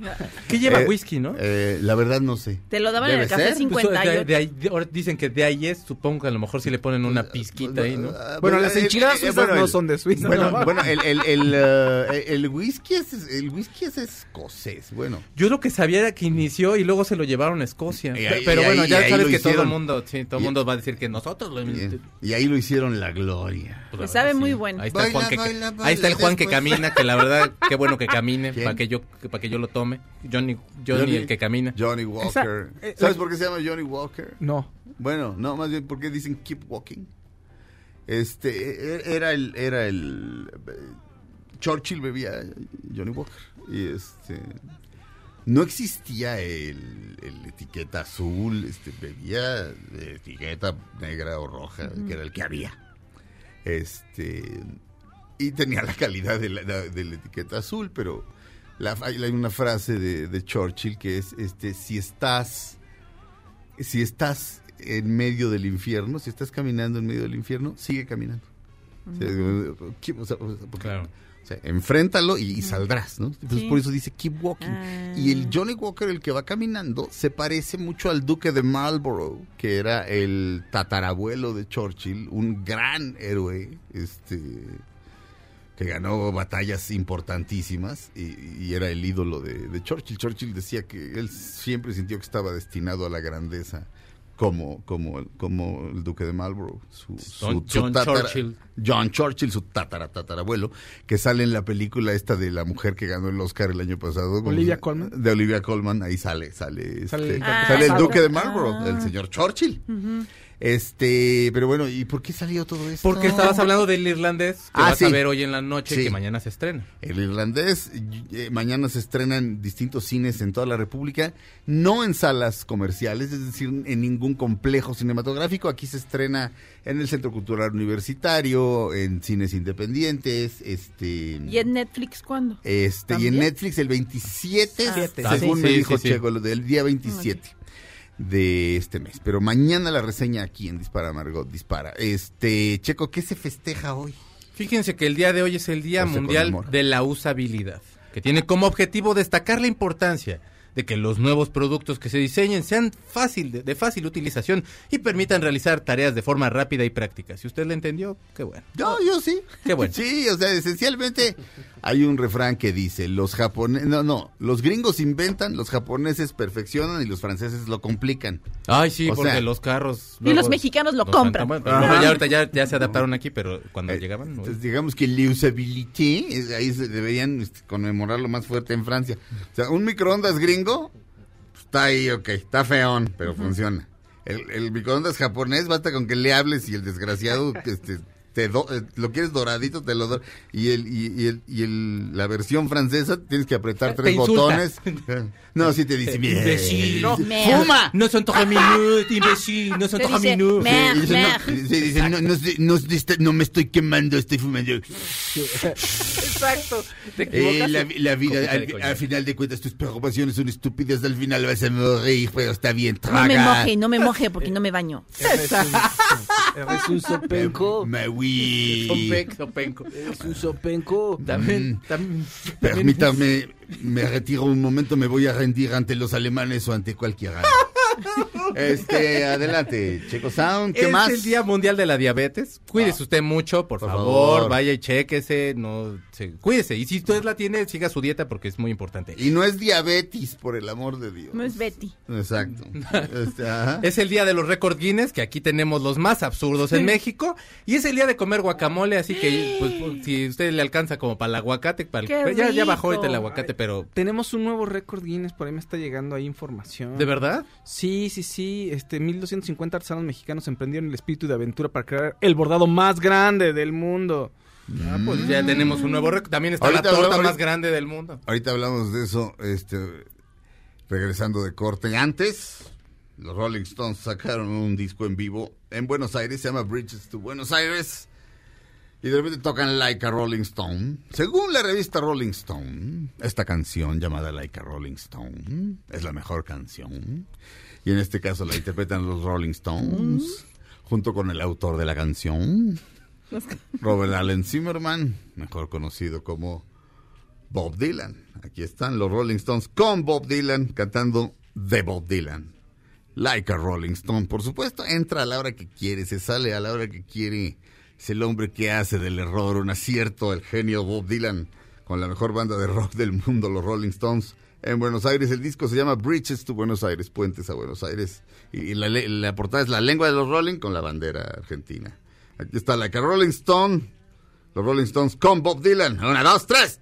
¿Qué lleva Eh, whisky, no? eh, la verdad no sé. Te lo daban en ¿Debe el café ser? Pues, 58. de- de ahí- de- ahora dicen que de ahí es, supongo que a lo mejor sí le ponen una pizquita ahí, ¿no? Ah, Bueno, las el- enchiladas el- suizas bueno, no son de Suiza. Bueno, ¿no? bueno, el, el, el, eh, el whisky es el whisky es escocés, bueno. Yo lo que sabía era que inició y luego se lo llevaron a Escocia. Y Pero y bueno, ya y ahí sabes que todo el mundo, sí, todo el Y- mundo va a decir que nosotros lo Y, y ahí lo hicieron la gloria. Pues la sabe verdad, muy sí. bueno. Ahí está el Juan que, baila, baila ahí está el Juan que después. camina, que la verdad, qué bueno que camine, para que yo para que yo lo tome. Johnny, Johnny, el que camina. Johnny Walker. Esa- eh, ¿Sabes la- por qué se llama Johnny Walker? No. Bueno, no, más bien porque dicen keep walking. Este e- era el era el eh, Churchill bebía Johnny Walker y este no existía el, el etiqueta azul, este bebía etiqueta negra o roja, que era el que había. Este y tenía la calidad de la, de la etiqueta azul, pero la, hay hay una frase de, de Churchill que es este si estás si estás en medio del infierno, si estás caminando en medio del infierno, sigue caminando. O sea, keep- o sea, o sea, porque- Claro. Enfréntalo y, y saldrás, ¿no? Entonces Sí. por eso dice keep walking. Ah. Y el Johnny Walker, el que va caminando, se parece mucho al duque de Marlborough, que era el tatarabuelo de Churchill, un gran héroe, este que ganó batallas importantísimas y, y era el ídolo de, de Churchill. Churchill decía que él siempre sintió que estaba destinado a la grandeza como, como, el- como el duque de Marlborough, su, su- Don su John Churchill. John Churchill, su tatara, tatarabuelo, que sale en la película esta de la mujer que ganó el Oscar el año pasado. ¿cómo Olivia Colman. De Olivia Colman, ahí sale, sale, Sale- este, Ah, sale el duque de Marlborough, Ah. el señor Churchill. Este, pero bueno, ¿y por qué salió todo esto? Porque estabas hablando del irlandés que Ah, vas sí. a ver hoy en la noche Sí. que mañana se estrena. El irlandés eh, mañana se estrena en distintos cines en toda la República, no en salas comerciales, es decir, en ningún complejo cinematográfico. Aquí se estrena en el Centro Cultural Universitario, en cines independientes, este ¿Y en Netflix cuándo? este y en. Netflix el 27, Ah, según sí, me sí, dijo. Checo, lo del día 27 de este mes. Pero mañana la reseña aquí en Dispara Margot Dispara. Este, Checo, ¿qué se festeja hoy? Fíjense que el día de hoy es el Día se Mundial conmemora. de la Usabilidad, que tiene como objetivo destacar la importancia de que los nuevos productos que se diseñen sean fácil de, de fácil utilización y permitan realizar tareas de forma rápida y práctica. Si usted lo entendió, qué bueno. Yo, yo sí. Qué bueno. Sí, o sea, esencialmente hay un refrán que dice, los japoneses, no, no, los gringos inventan, los japoneses perfeccionan y los franceses lo complican. Ay, sí, O porque sea, los carros... Y los mexicanos lo compran. luego ya ahorita ya, ya se adaptaron aquí, pero cuando Eh, llegaban... no. Entonces, digamos que la usability, es- ahí se deberían este, conmemorarlo más fuerte en Francia. O sea, un microondas gringo, pues, está ahí, ok, está feón, pero funciona. El, el microondas japonés, basta con que le hables y el desgraciado, este, te do- eh, lo quieres doradito, te lo do- y el y, y el y el la versión francesa tienes que apretar tres insulta. botones. No, sí te dice, Imbécil. no, fuma. No son tres minutos, imbécil, no son tres minutos. Dice, no, no, no, estoy- no me estoy quemando, estoy fumando. Exacto. Te Eh, la, la vida, al, al final de cuentas, tus preocupaciones son estúpidas. Al final vas a morir, pero está bien, No me traga. moje, no me moje porque no me baño. Eres un, eres un sopenco. Sopenco, un sopenco. También, Mm. también, Permítame, me retiro un momento, me voy a rendir ante los alemanes o ante cualquiera. Este, adelante, Checo Sound, ¿qué es más? el Día Mundial de la Diabetes. Cuídese usted mucho, por, Por favor, favor. Vaya y chéquese. No, se- cuídese. Y si usted la tiene, siga su dieta porque es muy importante. Y no es diabetes, por el amor de Dios. No es Betty. Exacto. Este, ajá. Es el día de los récord Guinness, que aquí tenemos los más absurdos en México. Y es el día de comer guacamole, así que pues, pues, si usted le alcanza como para el aguacate, para el- ¡Qué ya, ya bajó ahorita el aguacate, pero Tenemos un nuevo récord Guinness, por ahí me está llegando ahí información. ¿de verdad? Sí, sí, sí. Este, 1250 artesanos mexicanos emprendieron el espíritu de aventura para crear el bordado más grande del mundo. Ah, pues ya tenemos un nuevo récord. También está Ahorita la torta hablamos- más grande del mundo. Ahorita hablamos de eso, este, regresando de corte. Antes, los Rolling Stones sacaron un disco en vivo en Buenos Aires, se llama Bridges to Buenos Aires. Y de repente tocan Like a Rolling Stone. Según la revista Rolling Stone, esta canción llamada Like a Rolling Stone es la mejor canción. Y en este caso la interpretan los Rolling Stones, junto con el autor de la canción, Robert Allen Zimmerman, mejor conocido como Bob Dylan. Aquí están los Rolling Stones con Bob Dylan cantando de Bob Dylan. Like a Rolling Stone, por supuesto, entra a la hora que quiere, se sale a la hora que quiere. Es el hombre que hace del error un acierto, el genio Bob Dylan, con la mejor banda de rock del mundo, los Rolling Stones. En Buenos Aires el disco se llama Bridges to Buenos Aires, Puentes a Buenos Aires. Y, la, la portada es la lengua de los Rolling con la bandera argentina. Aquí está Like a Rolling Stone, los Rolling Stones con Bob Dylan. Una, dos, tres.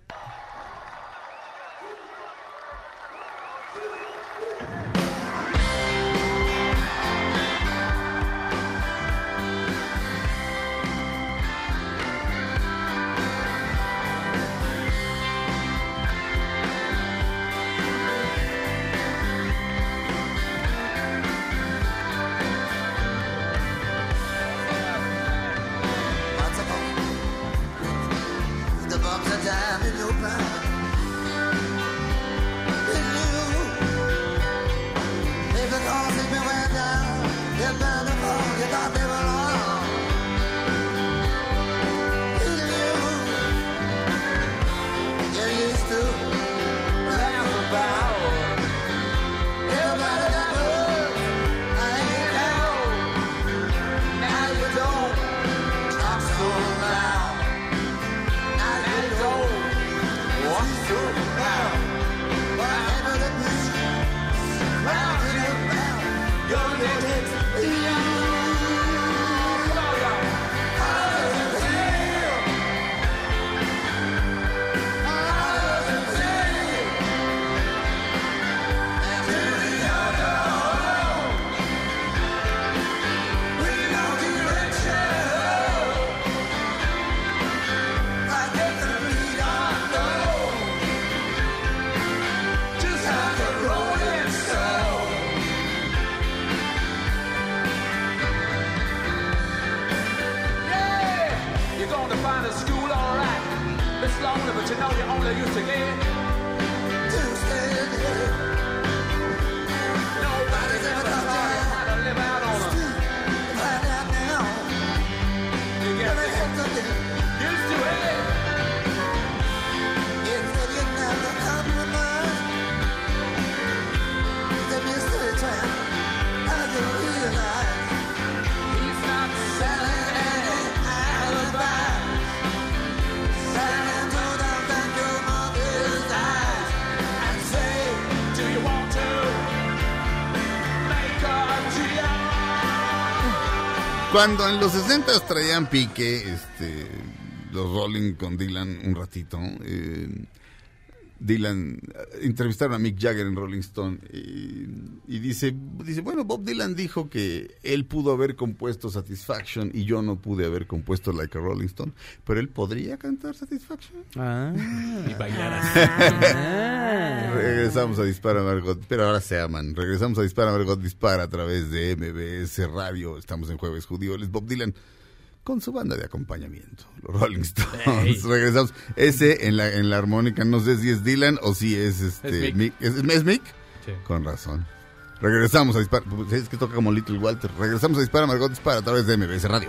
Cuando en los 60 traían pique, este, los Rolling con Dylan un ratito, eh, Dylan, eh, entrevistaron a Mick Jagger en Rolling Stone y, y dice, dice, bueno, Bob Dylan dijo que él pudo haber compuesto Satisfaction y yo no pude haber compuesto Like a Rolling Stone, pero él podría cantar Satisfaction. Ah. Y bailar Ah. Regresamos a Dispara Margot, pero ahora se aman. Regresamos a Dispara Margot Dispara a través de MBS Radio. Estamos en Jueves Judío. Él es Bob Dylan con su banda de acompañamiento, los Rolling Stones. Regresamos. Ese en la, en la armónica, no sé si es Dylan o si es este Es Mick. ¿Es, es Mick? Sí. Con razón. Regresamos a Dispara. pues, Es que toca como Little Walter. Regresamos a Dispara Margot Dispara a través de MBS Radio.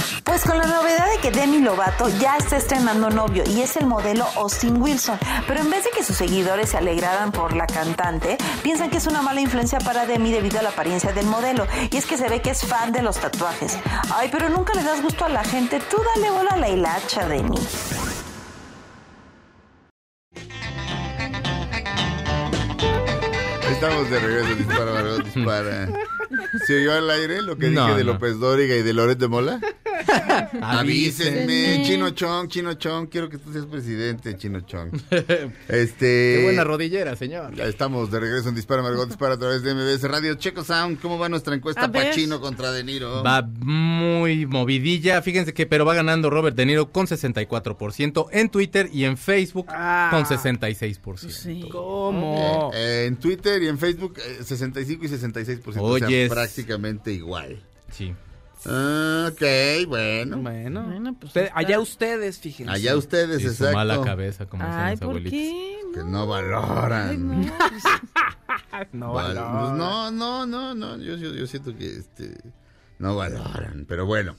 Pues con la novedad de que Demi Lovato ya está estrenando novio y es el modelo Austin Wilson, pero en vez de que sus seguidores se alegraran por la cantante, piensan que es una mala influencia para Demi debido a la apariencia del modelo y es que se ve que es fan de los tatuajes. Ay, pero nunca le das gusto a la gente, tú dale bola a la hilacha, Demi. Estamos de regreso, dispara, dispara. ¿Se oyó al aire lo que No, dije de no. López Dóriga y de Loret de Mola? Avísenme. Chino Chong, Chino Chong, quiero que tú seas presidente, Chino Chong. Este... Qué buena rodillera, señor. Ya estamos de regreso en Dispara Margot Dispara a través de MBS Radio. Checo Sound, ¿cómo va nuestra encuesta A ver. Pachino contra De Niro? Va muy movidilla, fíjense que pero va ganando Robert De Niro con 64% en Twitter y en Facebook Ah. con 66%. Sí. ¿Cómo? Eh, eh, en Twitter y en Facebook eh, 65 y 66%, o sea, prácticamente igual. Sí. Ah, ok, bueno. Bueno, Bueno, pues allá ustedes, fíjense. Allá ustedes, Y exacto. mala cabeza, como decían Ay, los ¿por abuelitos. qué? Que no valoran. No, Val- no. pues no, no, no, no, Yo, yo, yo siento que este no valoran, pero bueno.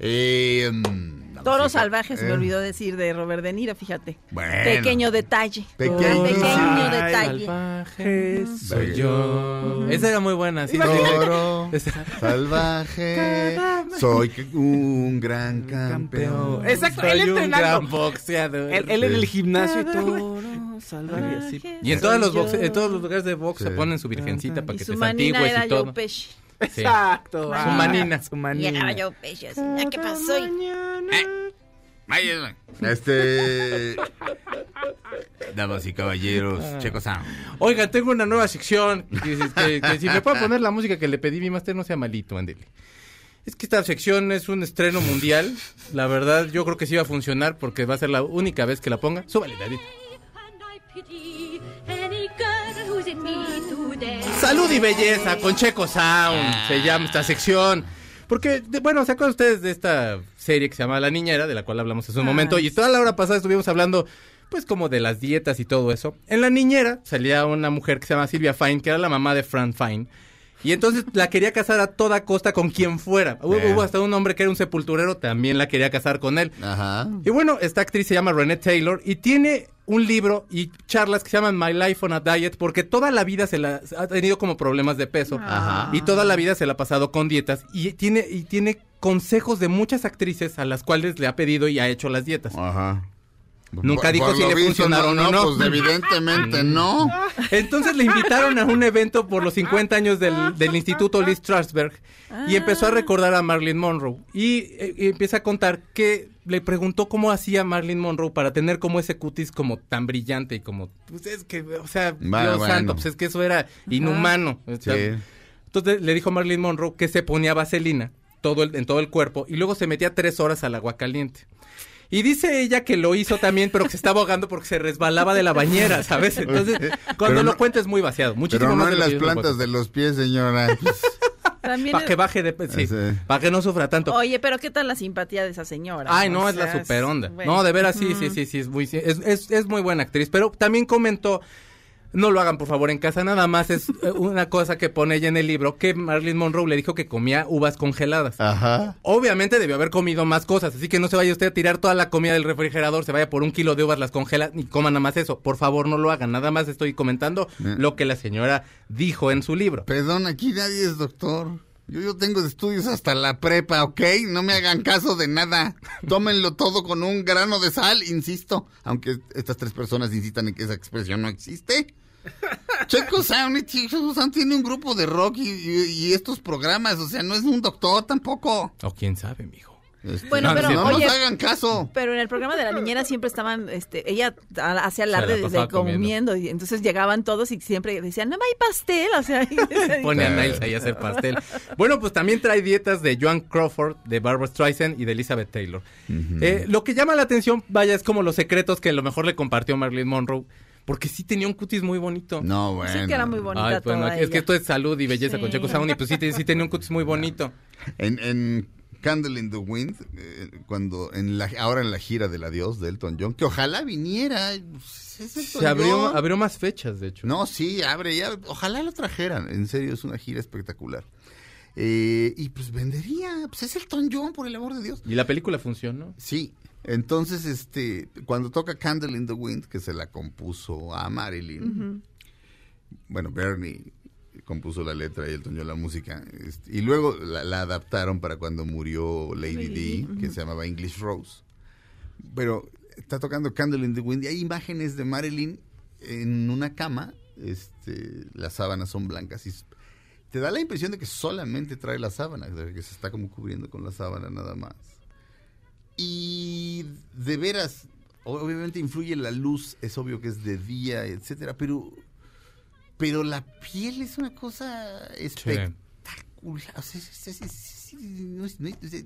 Eh, mm, Toro salvaje, se me eh, olvidó decir de Robert De Niro, fíjate. Bueno. Pequeño detalle. Pequeño. Detalle. Salvaje soy yo. Esa era muy buena, sí. Toro salvaje, soy un gran campeón. Exacto, Soy él un entrenando. gran boxeador. Él, él en el gimnasio y toro, salvaje. Y en, todos los boxe- yo. en todos los lugares de box Sí. se ponen su virgencita para que manina santigües y todo. Pesci. Sí. Exacto. Su ah, manina. Su manina. Llegaba así, "Ah, ¿qué pasó? Este. Damas y caballeros, Checo Sound. Oiga, tengo una nueva sección. Que, que- que si me puede poner la música que le pedí, mi máster no sea malito, ándele. Es que esta sección es un estreno mundial. La verdad, yo creo que sí va a funcionar porque va a ser la única vez que la ponga. Súbale, David. Salud y belleza con Checo Sound. Se llama esta sección. Porque, de- bueno, ¿se acuerdan ustedes de esta serie que se llama La Niñera, de la cual hablamos hace un Ah, momento? Y toda la hora pasada estuvimos hablando, pues, como de las dietas y todo eso. En La Niñera salía una mujer que se llama Silvia Fine, que era la mamá de Fran Fine. Y entonces la quería casar a toda costa con quien fuera. Hubo, Bien. hubo hasta un hombre que era un sepulturero, también la quería casar con él. Ajá. Y bueno, esta actriz se llama Renee Taylor y tiene un libro y charlas que se llaman My Life on a Diet porque toda la vida se la ha tenido como problemas de peso Ajá. y toda la vida se la ha pasado con dietas y tiene y tiene consejos de muchas actrices a las cuales le ha pedido y ha hecho las dietas. Ajá. Nunca dijo si le funcionaron o no. Pues evidentemente no. Entonces le invitaron a un evento por los 50 años del, del Instituto Lee Strasberg y empezó a recordar a Marilyn Monroe. Y, eh, y empieza a contar que le preguntó cómo hacía Marilyn Monroe para tener como ese cutis como tan brillante y como, pues es que, o sea, Bueno, Dios bueno. santo, pues es que eso era inhumano. O sea, Sí. Entonces le dijo Marilyn Monroe que se ponía vaselina todo el- en todo el cuerpo y luego se metía tres horas al agua caliente. Y dice ella que lo hizo también, pero que se estaba ahogando porque se resbalaba de la bañera, ¿sabes? Entonces, cuando Pero lo no- cuenta es muy vaciado. Muchísimo Pero no más de en las plantas puedo de los pies, señora. También Para es- que baje de... Sí, Sí. para que no sufra tanto. Oye, pero ¿qué tal la simpatía de esa señora? Ay, O no, es la super onda. bueno. No, de veras, sí, sí, sí, sí, es muy, sí, es, es, es muy buena actriz. Pero también comentó, no lo hagan por favor en casa, nada más es eh, una cosa que pone ella en el libro, que Marilyn Monroe le dijo que comía uvas congeladas. Ajá. Obviamente debió haber comido más cosas, así que no se vaya usted a tirar toda la comida del refrigerador, se vaya por un kilo de uvas, las congela y coma nada más eso. Por favor, no lo hagan, nada más estoy comentando Eh. lo que la señora dijo en su libro. Perdón, aquí nadie es doctor. Yo, yo tengo estudios hasta la prepa, ¿ok? No me hagan caso de nada. Tómenlo todo con un grano de sal, insisto. Aunque estas tres personas insistan en que esa expresión no existe. Checo Sound, Checo Sound tiene un grupo de rock y, y- y estos programas, o sea, no es un doctor tampoco. O quién sabe, mijo. Este, Bueno, No, pero no, oye, nos hagan caso. pero en el programa de la niñera siempre estaban, este, ella hacía alarde la de pasaba comiendo. comiendo y entonces llegaban todos y siempre decían, no hay pastel, o sea, Pone a Niles ahí a hacer pastel. Bueno, pues también trae dietas de Joan Crawford, de Barbara Streisand y de Elizabeth Taylor. Eh, lo que llama la atención, vaya, es como los secretos que a lo mejor le compartió Marilyn Monroe. Porque sí tenía un cutis muy bonito. No, bueno. sí que era muy bonita Ay, bueno, toda es que esto es salud y belleza Sí. con Checo Sound y pues sí, sí tenía un cutis muy bonito. En, en Candle in the Wind, eh, cuando en la, ahora en la gira del adiós de Elton John, que ojalá viniera. pues, es Elton Se abrió, John. abrió más fechas, de hecho. No, sí, abre ya. Ojalá lo trajeran. En serio, es una gira espectacular. Eh, y pues vendería. Pues es Elton John, por el amor de Dios. Y la película funcionó. Sí. Entonces, este, cuando toca Candle in the Wind, que se la compuso a Marilyn, bueno, Bernie compuso la letra y Elton John la música, este, y luego la, la adaptaron para cuando murió Lady D, que se llamaba English Rose. Pero está tocando Candle in the Wind y hay imágenes de Marilyn en una cama, este, las sábanas son blancas y te da la impresión de que solamente trae la sábana, que se está como cubriendo con la sábana nada más. Y de veras, obviamente influye la luz, es obvio que es de día, etcétera, pero pero la piel es una cosa espectacular. O sea, es- es- es- es- no es- no es- es-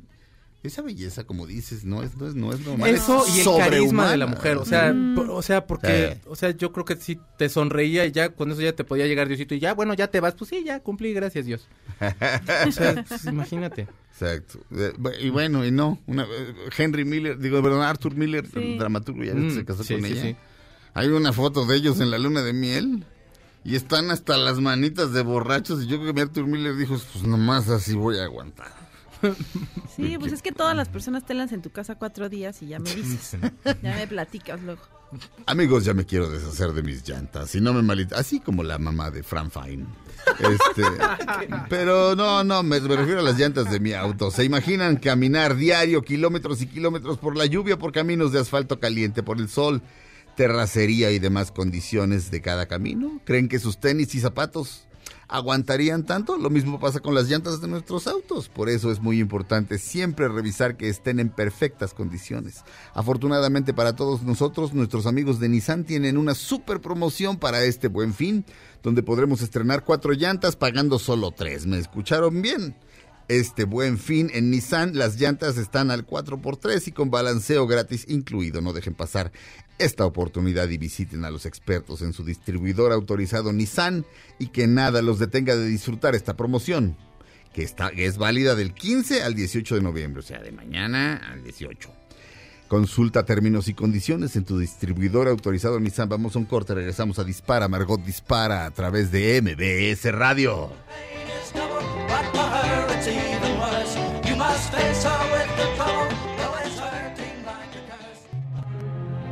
esa belleza, como dices, no es, no es, no es normal. Eso es y el carisma de la mujer, o sea, Mm. por- o sea, porque, Sí. o sea, yo creo que si te sonreía y ya con eso ya te podía llegar Diosito y ya, bueno, ya te vas, pues sí, ya cumplí, gracias Dios. O sea, pues, imagínate. Exacto. Eh, Y bueno, y no. Una, eh, Henry Miller, digo, perdón, Arthur Miller, Sí. el dramaturgo, ya que Mm, se casó sí, con sí, ella. sí. Hay una foto de ellos en la luna de miel y están hasta las manitas de borrachos. Y yo creo que Arthur Miller dijo: Pues nomás así voy a aguantar. Sí, pues es que todas las personas telas en tu casa cuatro días y ya me dices, ya me platicas luego. Amigos, ya me quiero deshacer de mis llantas. Y no me malita. Así como la mamá de Fran Fine. Este, pero no, no, me, me refiero a las llantas de mi auto. ¿Se imaginan caminar diario kilómetros y kilómetros por la lluvia, por caminos de asfalto caliente, por el sol, terracería y demás condiciones de cada camino? ¿Creen que sus tenis y zapatos aguantarían tanto? Lo mismo pasa con las llantas de nuestros autos. Por eso es muy importante siempre revisar que estén en perfectas condiciones. Afortunadamente para todos nosotros, nuestros amigos de Nissan tienen una super promoción para este buen fin, donde podremos estrenar cuatro llantas pagando solo tres. ¿Me escucharon bien? Este buen fin en Nissan, las llantas están al 4x3 y con balanceo gratis incluido. No dejen pasar esta oportunidad y visiten a los expertos en su distribuidor autorizado Nissan y que nada los detenga de disfrutar esta promoción, que, es válida del 15 al 18 de noviembre, o sea, de mañana al 18. Consulta términos y condiciones en tu distribuidor autorizado Nissan. Vamos a un corte, regresamos a Dispara, Margot Dispara a través de MBS Radio.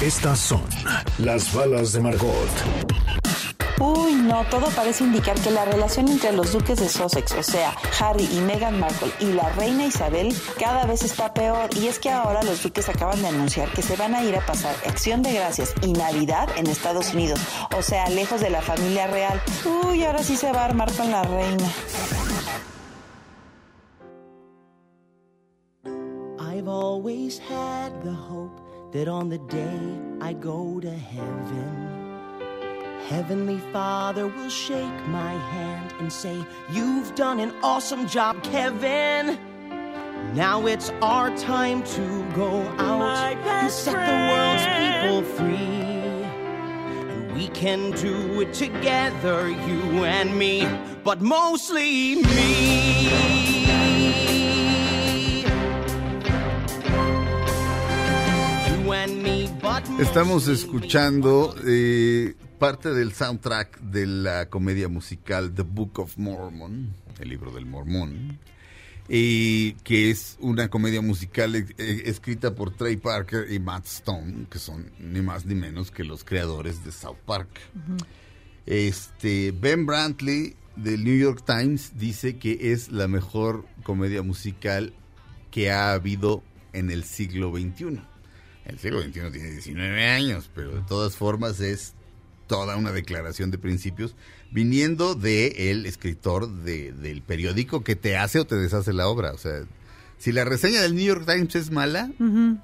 Estas son las balas de Margot. Uy, no, todo parece indicar que la relación entre los duques de Sussex, o sea, Harry y Meghan Markle, y la reina Isabel, cada vez está peor. Y es que ahora los duques acaban de anunciar que se van a ir a pasar Acción de Gracias y Navidad en Estados Unidos, o sea, lejos de la familia real. Uy, ahora sí se va a armar con la reina. I've always had the hope that on the day I go to heaven, Heavenly Father will shake my hand and say, You've done an awesome job, Kevin. Now it's our time to go out and set the world's people free. And we can do it together, you and me, but mostly me. Estamos escuchando eh, parte del soundtrack de la comedia musical The Book of Mormon, el libro del mormón, que es una comedia musical eh, escrita por Trey Parker y Matt Stone, que son ni más ni menos que los creadores de South Park. Este Ben Brantley del New York Times dice que es la mejor comedia musical que ha habido en el siglo XXI. El siglo XXI tiene 19 años, pero de todas formas es toda una declaración de principios viniendo de el escritor de- del periódico que te hace o te deshace la obra. O sea, si la reseña del New York Times es mala,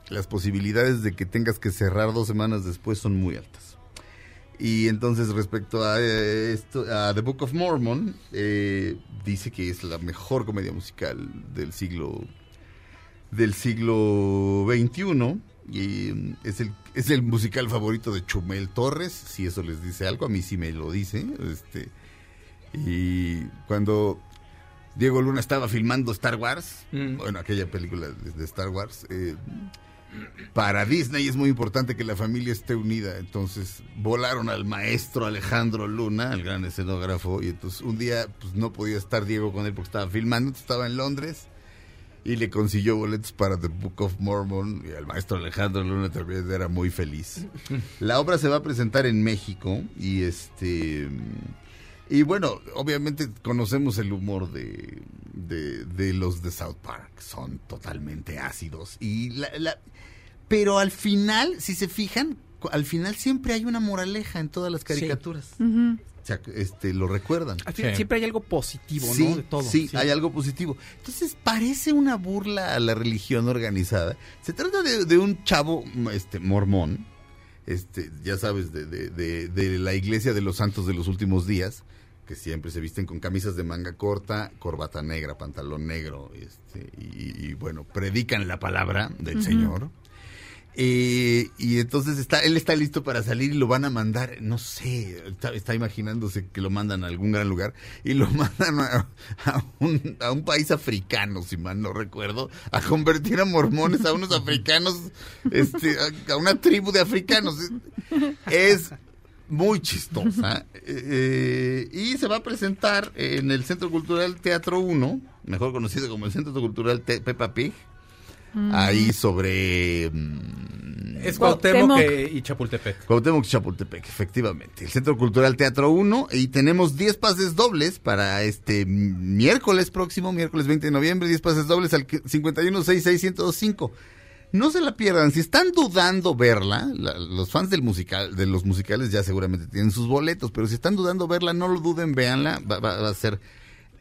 las posibilidades de que tengas que cerrar dos semanas después son muy altas. Y entonces respecto a eh, esto, a The Book of Mormon, eh, dice que es la mejor comedia musical del siglo del siglo XXI y mm, es el es el musical favorito de Chumel Torres, si eso les dice algo, a mí sí me lo dice, este y cuando Diego Luna estaba filmando Star Wars, Mm. bueno, aquella película de, Star Wars, eh, para Disney es muy importante que la familia esté unida. Entonces volaron al maestro Alejandro Luna, el gran escenógrafo, y entonces un día pues, no podía estar Diego con él porque estaba filmando, estaba en Londres y le consiguió boletos para The Book of Mormon y el maestro Alejandro Luna también era muy feliz. La obra se va a presentar en México y este y bueno, obviamente conocemos el humor de, de, de los de South Park, son totalmente ácidos y la, la- pero al final, si se fijan, al final siempre hay una moraleja en todas las caricaturas. O este, lo recuerdan. Al final siempre hay algo positivo, Sí, ¿no? De todo. sí, hay algo positivo. Entonces parece una burla a la religión organizada. Se trata de, de un chavo m- este, mormón, este, ya sabes, de, de- de- de la iglesia de los santos de los últimos días, que siempre se visten con camisas de manga corta, corbata negra, pantalón negro, este, y, y, bueno, predican la palabra del. Señor. Eh, y entonces está, él está listo para salir y lo van a mandar, no sé, está, imaginándose que lo mandan a algún gran lugar y lo mandan a, un, a un país africano, si mal no recuerdo, a convertir a mormones a unos africanos, este, a, una tribu de africanos. Es muy chistosa. Eh, y se va a presentar en el Centro Cultural Teatro 1, mejor conocido como el Centro Cultural Peppa Pig. Mm. Ahí sobre... mm, Es Cuauhtémoc eh, y Chapultepec. Cuauhtémoc y Chapultepec, efectivamente. El Centro Cultural Teatro 1 y tenemos 10 pases dobles para este miércoles próximo, miércoles 20 de noviembre, 10 pases dobles al que- 5166105. No se la pierdan, si están dudando verla, la- los fans del musical, de los musicales ya seguramente tienen sus boletos, pero si están dudando verla, no lo duden, véanla, va, va- va a ser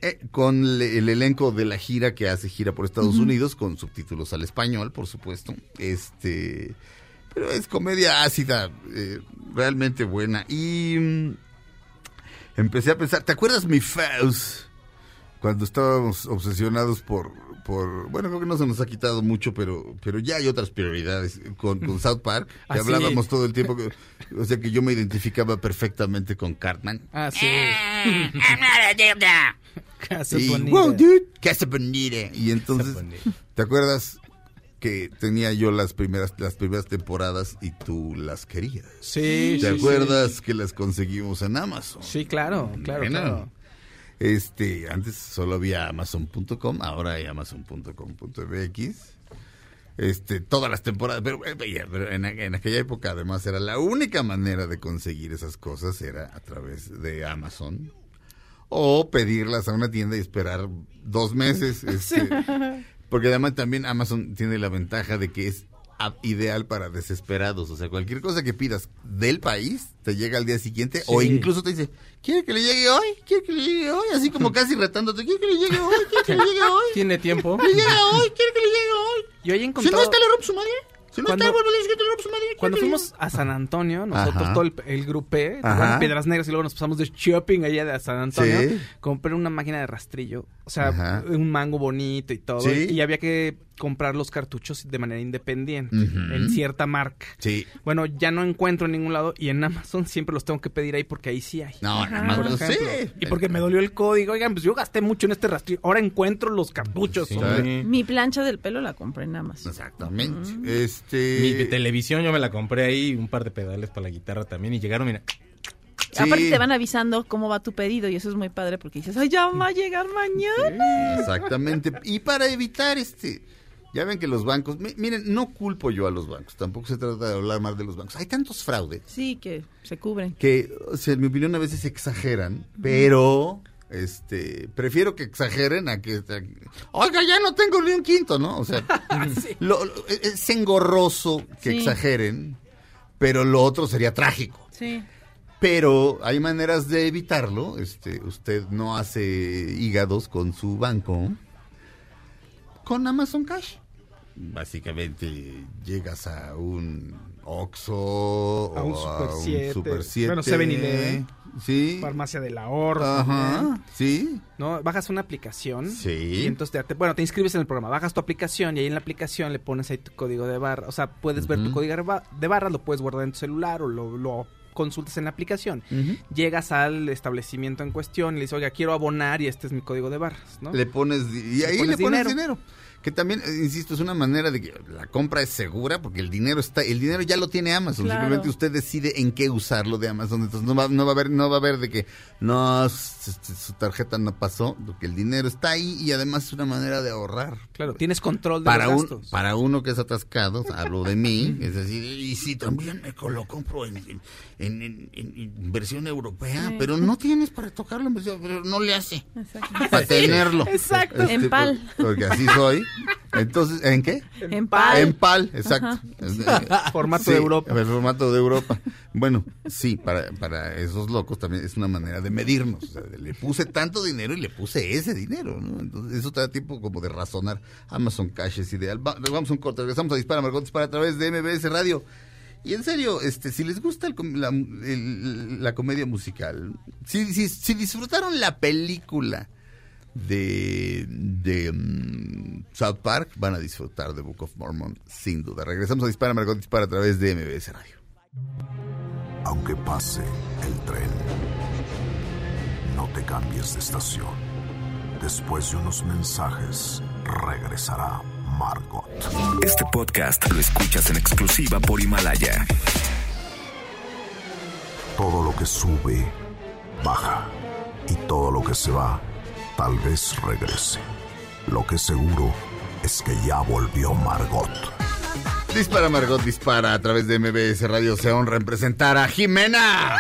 eh, con le- el elenco de la gira que hace gira por Estados. Unidos, con subtítulos al español, por supuesto. Este, pero es comedia ácida, eh, realmente buena. Y mm, empecé a pensar, ¿te acuerdas mi Faust? Cuando estábamos obsesionados por, por, bueno, creo que no se nos ha quitado mucho, pero, pero ya hay otras prioridades con, con South Park, que hablábamos todo el tiempo, que- o sea que yo me identificaba perfectamente con Cartman. Ah, sí. Casa Y, bonita. wow, dude, casa bonita. Y entonces, ¿te acuerdas que tenía yo las primeras las primeras temporadas y tú las querías? Sí, ¿Te sí, acuerdas que las conseguimos en Amazon? Sí, claro, claro, claro. Este, antes solo había amazon.com, ahora hay amazon.com.mx. este, todas las temporadas. Pero, eh, veía, pero en, en aquella época, además, era la única manera de conseguir esas cosas era a través de Amazon o pedirlas a una tienda y esperar dos meses. Este, porque además también Amazon tiene la ventaja de que es ideal para desesperados. O sea, cualquier cosa que pidas del país te llega al día siguiente o incluso te dice, ¿quiere que le llegue hoy? ¿Quiere que le llegue hoy? Así como casi retándote, ¿quiere que le llegue hoy? ¿Quiere que le llegue hoy? ¿Tiene tiempo? ¿Le llega hoy? ¿Quiere que le llegue hoy? Yo he Si no está, le rompo su madre. Si no Cuando- está, a decir que te rompo su madre. Cuando ¿Quiere que le fuimos a San Antonio, nosotros, Ajá. todo el, el grupé, bueno, Piedras Negras, y luego nos pasamos de shopping allá de San Antonio, Sí. compré una máquina de rastrillo, o sea, Ajá. un mango bonito y todo, Sí. y había que comprar los cartuchos de manera independiente, en cierta marca. Sí. Bueno, ya no encuentro en ningún lado, y en Amazon siempre los tengo que pedir ahí porque ahí sí hay. No, más no sé. Y porque me dolió el código, oigan, pues yo gasté mucho en este rastrillo, ahora encuentro los cartuchos. Sí. hombre. Mi plancha del pelo la compré en Amazon. Exactamente. Este. Mi televisión yo me la compré ahí, un par de pedales para la guitarra también y llegaron, mira. Sí. Aparte te van avisando cómo va tu pedido y eso es muy padre porque dices, ay, ya va a llegar mañana. Exactamente. Y para evitar este. Ya ven que los bancos. mi- miren, no culpo yo a los bancos. Tampoco se trata de hablar mal de los bancos. Hay tantos fraudes Sí, que se cubren. que, o sea, en mi opinión, a veces exageran, pero. Este, prefiero que exageren a que, a- oiga, ya no tengo ni un quinto, ¿no? O sea, lo- lo- es engorroso que Sí. exageren, pero lo otro sería trágico. Sí. Pero hay maneras de evitarlo. Este, usted no hace hígados con su banco con Amazon Cash. Básicamente llegas a un Oxxo A un o Super a un 7. Super 7. Bueno, 7-Eleven. Sí. Farmacia del ahorro. Ajá. también. Sí. ¿no? Bajas una aplicación. Sí. Y entonces te, bueno, te inscribes en el programa, bajas tu aplicación y ahí en la aplicación le pones ahí tu código de barra. O sea, puedes ver tu código de ba- de barras, lo puedes guardar en tu celular o lo, lo consultas en la aplicación. Llegas al establecimiento en cuestión y le dices, oiga, quiero abonar y este es mi código de barras, ¿no? Le pones y ahí pones le pones dinero. dinero. Que también, eh, insisto, es una manera de que la compra es segura porque el dinero está, el dinero ya lo tiene Amazon. Claro. Simplemente usted decide en qué usarlo de Amazon. Entonces no va, no va a haber, no va a haber de que no su tarjeta no pasó, porque el dinero está ahí y además es una manera de ahorrar. Claro, tienes control de Para los un, gastos. para uno que es atascado, hablo de mí, es decir, y si también me lo compro en, en, en- en- en inversión europea, Sí. pero no tienes para tocarlo, en pero no le hace Exacto. para tenerlo. Exacto. En pal. por- Porque así soy. Entonces, ¿en qué? En pal. En pal, exacto. Formato Sí, de Europa. El formato de Europa. Bueno, sí, para, para esos locos también es una manera de medirnos. O sea, le puse tanto dinero y le puse ese dinero, ¿no? Entonces, eso te da tiempo como de razonar. Amazon Cash es ideal. Va- vamos a un corte, regresamos a Dispara, Margot Dispara a través de MBS Radio. Y en serio, este, si les gusta el la, el- la comedia musical, si, si, si disfrutaron la película de, de mm, South Park, van a disfrutar de Book of Mormon, sin duda. Regresamos a Dispara, Margot Dispara a través de MBS Radio. Aunque pase el tren, no te cambies de estación. Después de unos mensajes, regresará Margot. Este podcast lo escuchas en exclusiva por Himalaya. Todo lo que sube, baja. Y todo lo que se va, tal vez regrese. Lo que seguro es que ya volvió Margot. Dispara, Margot Dispara a través de MBS Radio. Se honra en presentar a Jimena.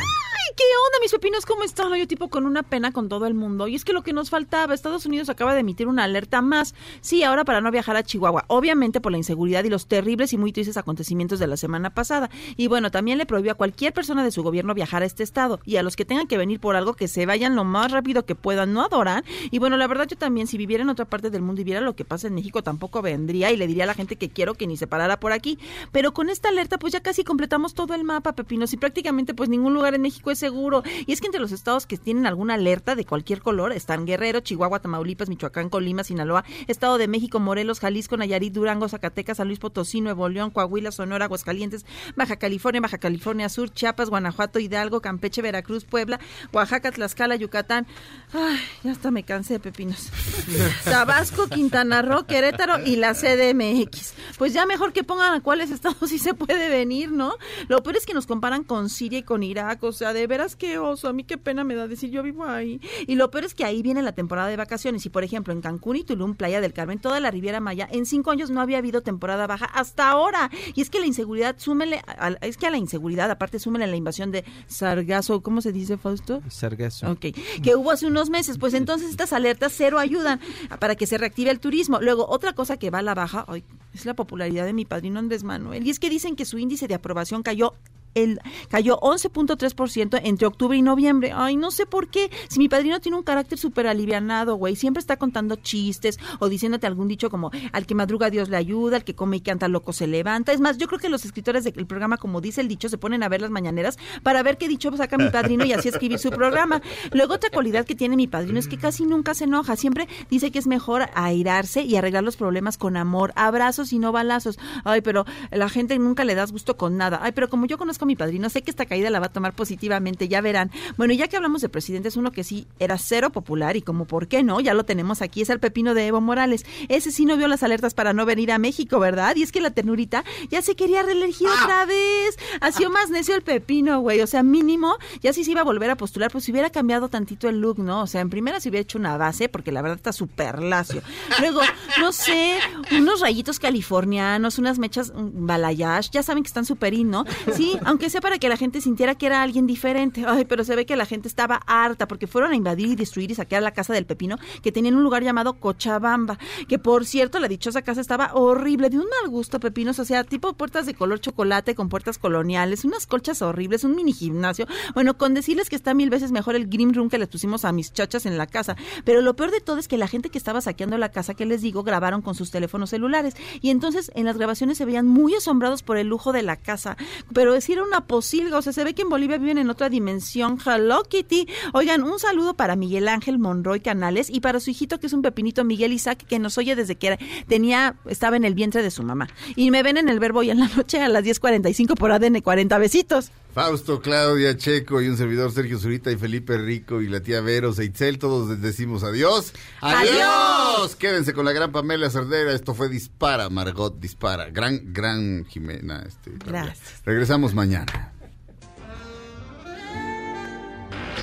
¿Qué onda, mis pepinos? ¿Cómo están? Yo tipo con una pena con todo el mundo. Y es que lo que nos faltaba, Estados Unidos acaba de emitir una alerta más. Sí, ahora para no viajar a Chihuahua. Obviamente por la inseguridad y los terribles y muy tristes acontecimientos de la semana pasada. Y bueno, también le prohibió a cualquier persona de su gobierno viajar a este estado. Y a los que tengan que venir por algo, que se vayan lo más rápido que puedan. No adoran. Y bueno, la verdad yo también, si viviera en otra parte del mundo y viera lo que pasa en México, tampoco vendría y le diría a la gente que quiero que ni se parara por aquí. Pero con esta alerta, pues ya casi completamos todo el mapa, pepinos. Y prácticamente, pues ningún lugar en México es seguro. Y es que entre los estados que tienen alguna alerta de cualquier color están Guerrero, Chihuahua, Tamaulipas, Michoacán, Colima, Sinaloa, Estado de México, Morelos, Jalisco, Nayarit, Durango, Zacatecas, San Luis Potosí, Nuevo León, Coahuila, Sonora, Aguascalientes, Baja California, Baja California Sur, Chiapas, Guanajuato, Hidalgo, Campeche, Veracruz, Puebla, Oaxaca, Tlaxcala, Yucatán. Ay, ya hasta me cansé, pepinos. Tabasco, Quintana Roo, Querétaro y la CDMX. Pues ya mejor que pongan a cuáles estados sí se puede venir, ¿no? Lo peor es que nos comparan con Siria y con Irak, o sea, de de veras qué oso, a mí qué pena me da decir yo vivo ahí. Y lo peor es que ahí viene la temporada de vacaciones y por ejemplo en Cancún y Tulum, Playa del Carmen, toda la Riviera Maya, en cinco años no había habido temporada baja hasta ahora. Y es que la inseguridad, súmele, a- es que a la inseguridad aparte súmele la invasión de Sargazo, ¿cómo se dice Fausto? Sargazo. Ok, que hubo hace unos meses, pues entonces estas alertas cero ayudan para que se reactive el turismo. Luego, otra cosa que va a la baja, ay, es la popularidad de mi padrino Andrés Manuel. Y es que dicen que su índice de aprobación cayó el cayó 11.3% entre octubre y noviembre. Ay, no sé por qué. Si mi padrino tiene un carácter súper alivianado, güey, siempre está contando chistes o diciéndote algún dicho como al que madruga Dios le ayuda, al que come y canta loco se levanta. Es más, yo creo que los escritores del programa, como dice el dicho, se ponen a ver las mañaneras para ver qué dicho saca mi padrino y así escribir su programa. Luego otra cualidad que tiene mi padrino es que casi nunca se enoja, siempre dice que es mejor airarse y arreglar los problemas con amor, abrazos y no balazos. Ay, pero la gente nunca le das gusto con nada. Ay, pero como yo conozco mi padrino, sé que esta caída la va a tomar positivamente, ya verán. Bueno, ya que hablamos de presidentes, uno que sí era cero popular y como por qué no, ya lo tenemos aquí, es el pepino de Evo Morales. Ese sí no vio las alertas para no venir a México, ¿verdad? Y es que la ternurita ya se quería reelegir otra vez. Ha sido más necio el pepino, güey. O sea, mínimo, ya si se iba a volver a postular, pues si hubiera cambiado tantito el look, ¿no? O sea, en primera se hubiera hecho una base, porque la verdad está súper lacio. Luego, no sé, unos rayitos californianos, unas mechas mm, balayage, ya saben que están súper in, ¿no? Sí, aunque sea para que la gente sintiera que era alguien diferente. Ay, pero se ve que la gente estaba harta porque fueron a invadir y destruir y saquear la casa del pepino, que tenía en un lugar llamado Cochabamba, que por cierto, la dichosa casa estaba horrible, de un mal gusto, pepinos, o sea, tipo puertas de color chocolate con puertas coloniales, unas colchas horribles, un mini gimnasio. Bueno, con decirles que está mil veces mejor el Grim Room que les pusimos a mis chachas en la casa. Pero lo peor de todo es que la gente que estaba saqueando la casa, que les digo, grabaron con sus teléfonos celulares. Y entonces en las grabaciones se veían muy asombrados por el lujo de la casa. Pero decir una posilga, o sea, se ve que en Bolivia viven en otra dimensión. Hello Kitty. Oigan, un saludo para Miguel Ángel Monroy Canales y para su hijito que es un pepinito Miguel Isaac que nos oye desde que era- tenía estaba en el vientre de su mamá. Y me ven en el verbo y en la noche a las 10:45 por ADN 40 besitos. Fausto, Claudia, Checo y un servidor Sergio Zurita y Felipe Rico y la tía Vero, Seitzel, todos les decimos adiós. ¡Adiós! Quédense con la gran Pamela Cerdera. Esto fue Dispara, Margot Dispara. Gran, gran Jimena. Este. Gracias. Regresamos mañana.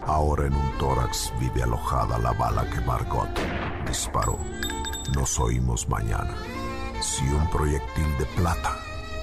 Ahora en un tórax vive alojada la bala que Margot disparó. Nos oímos mañana. Si un proyectil de plata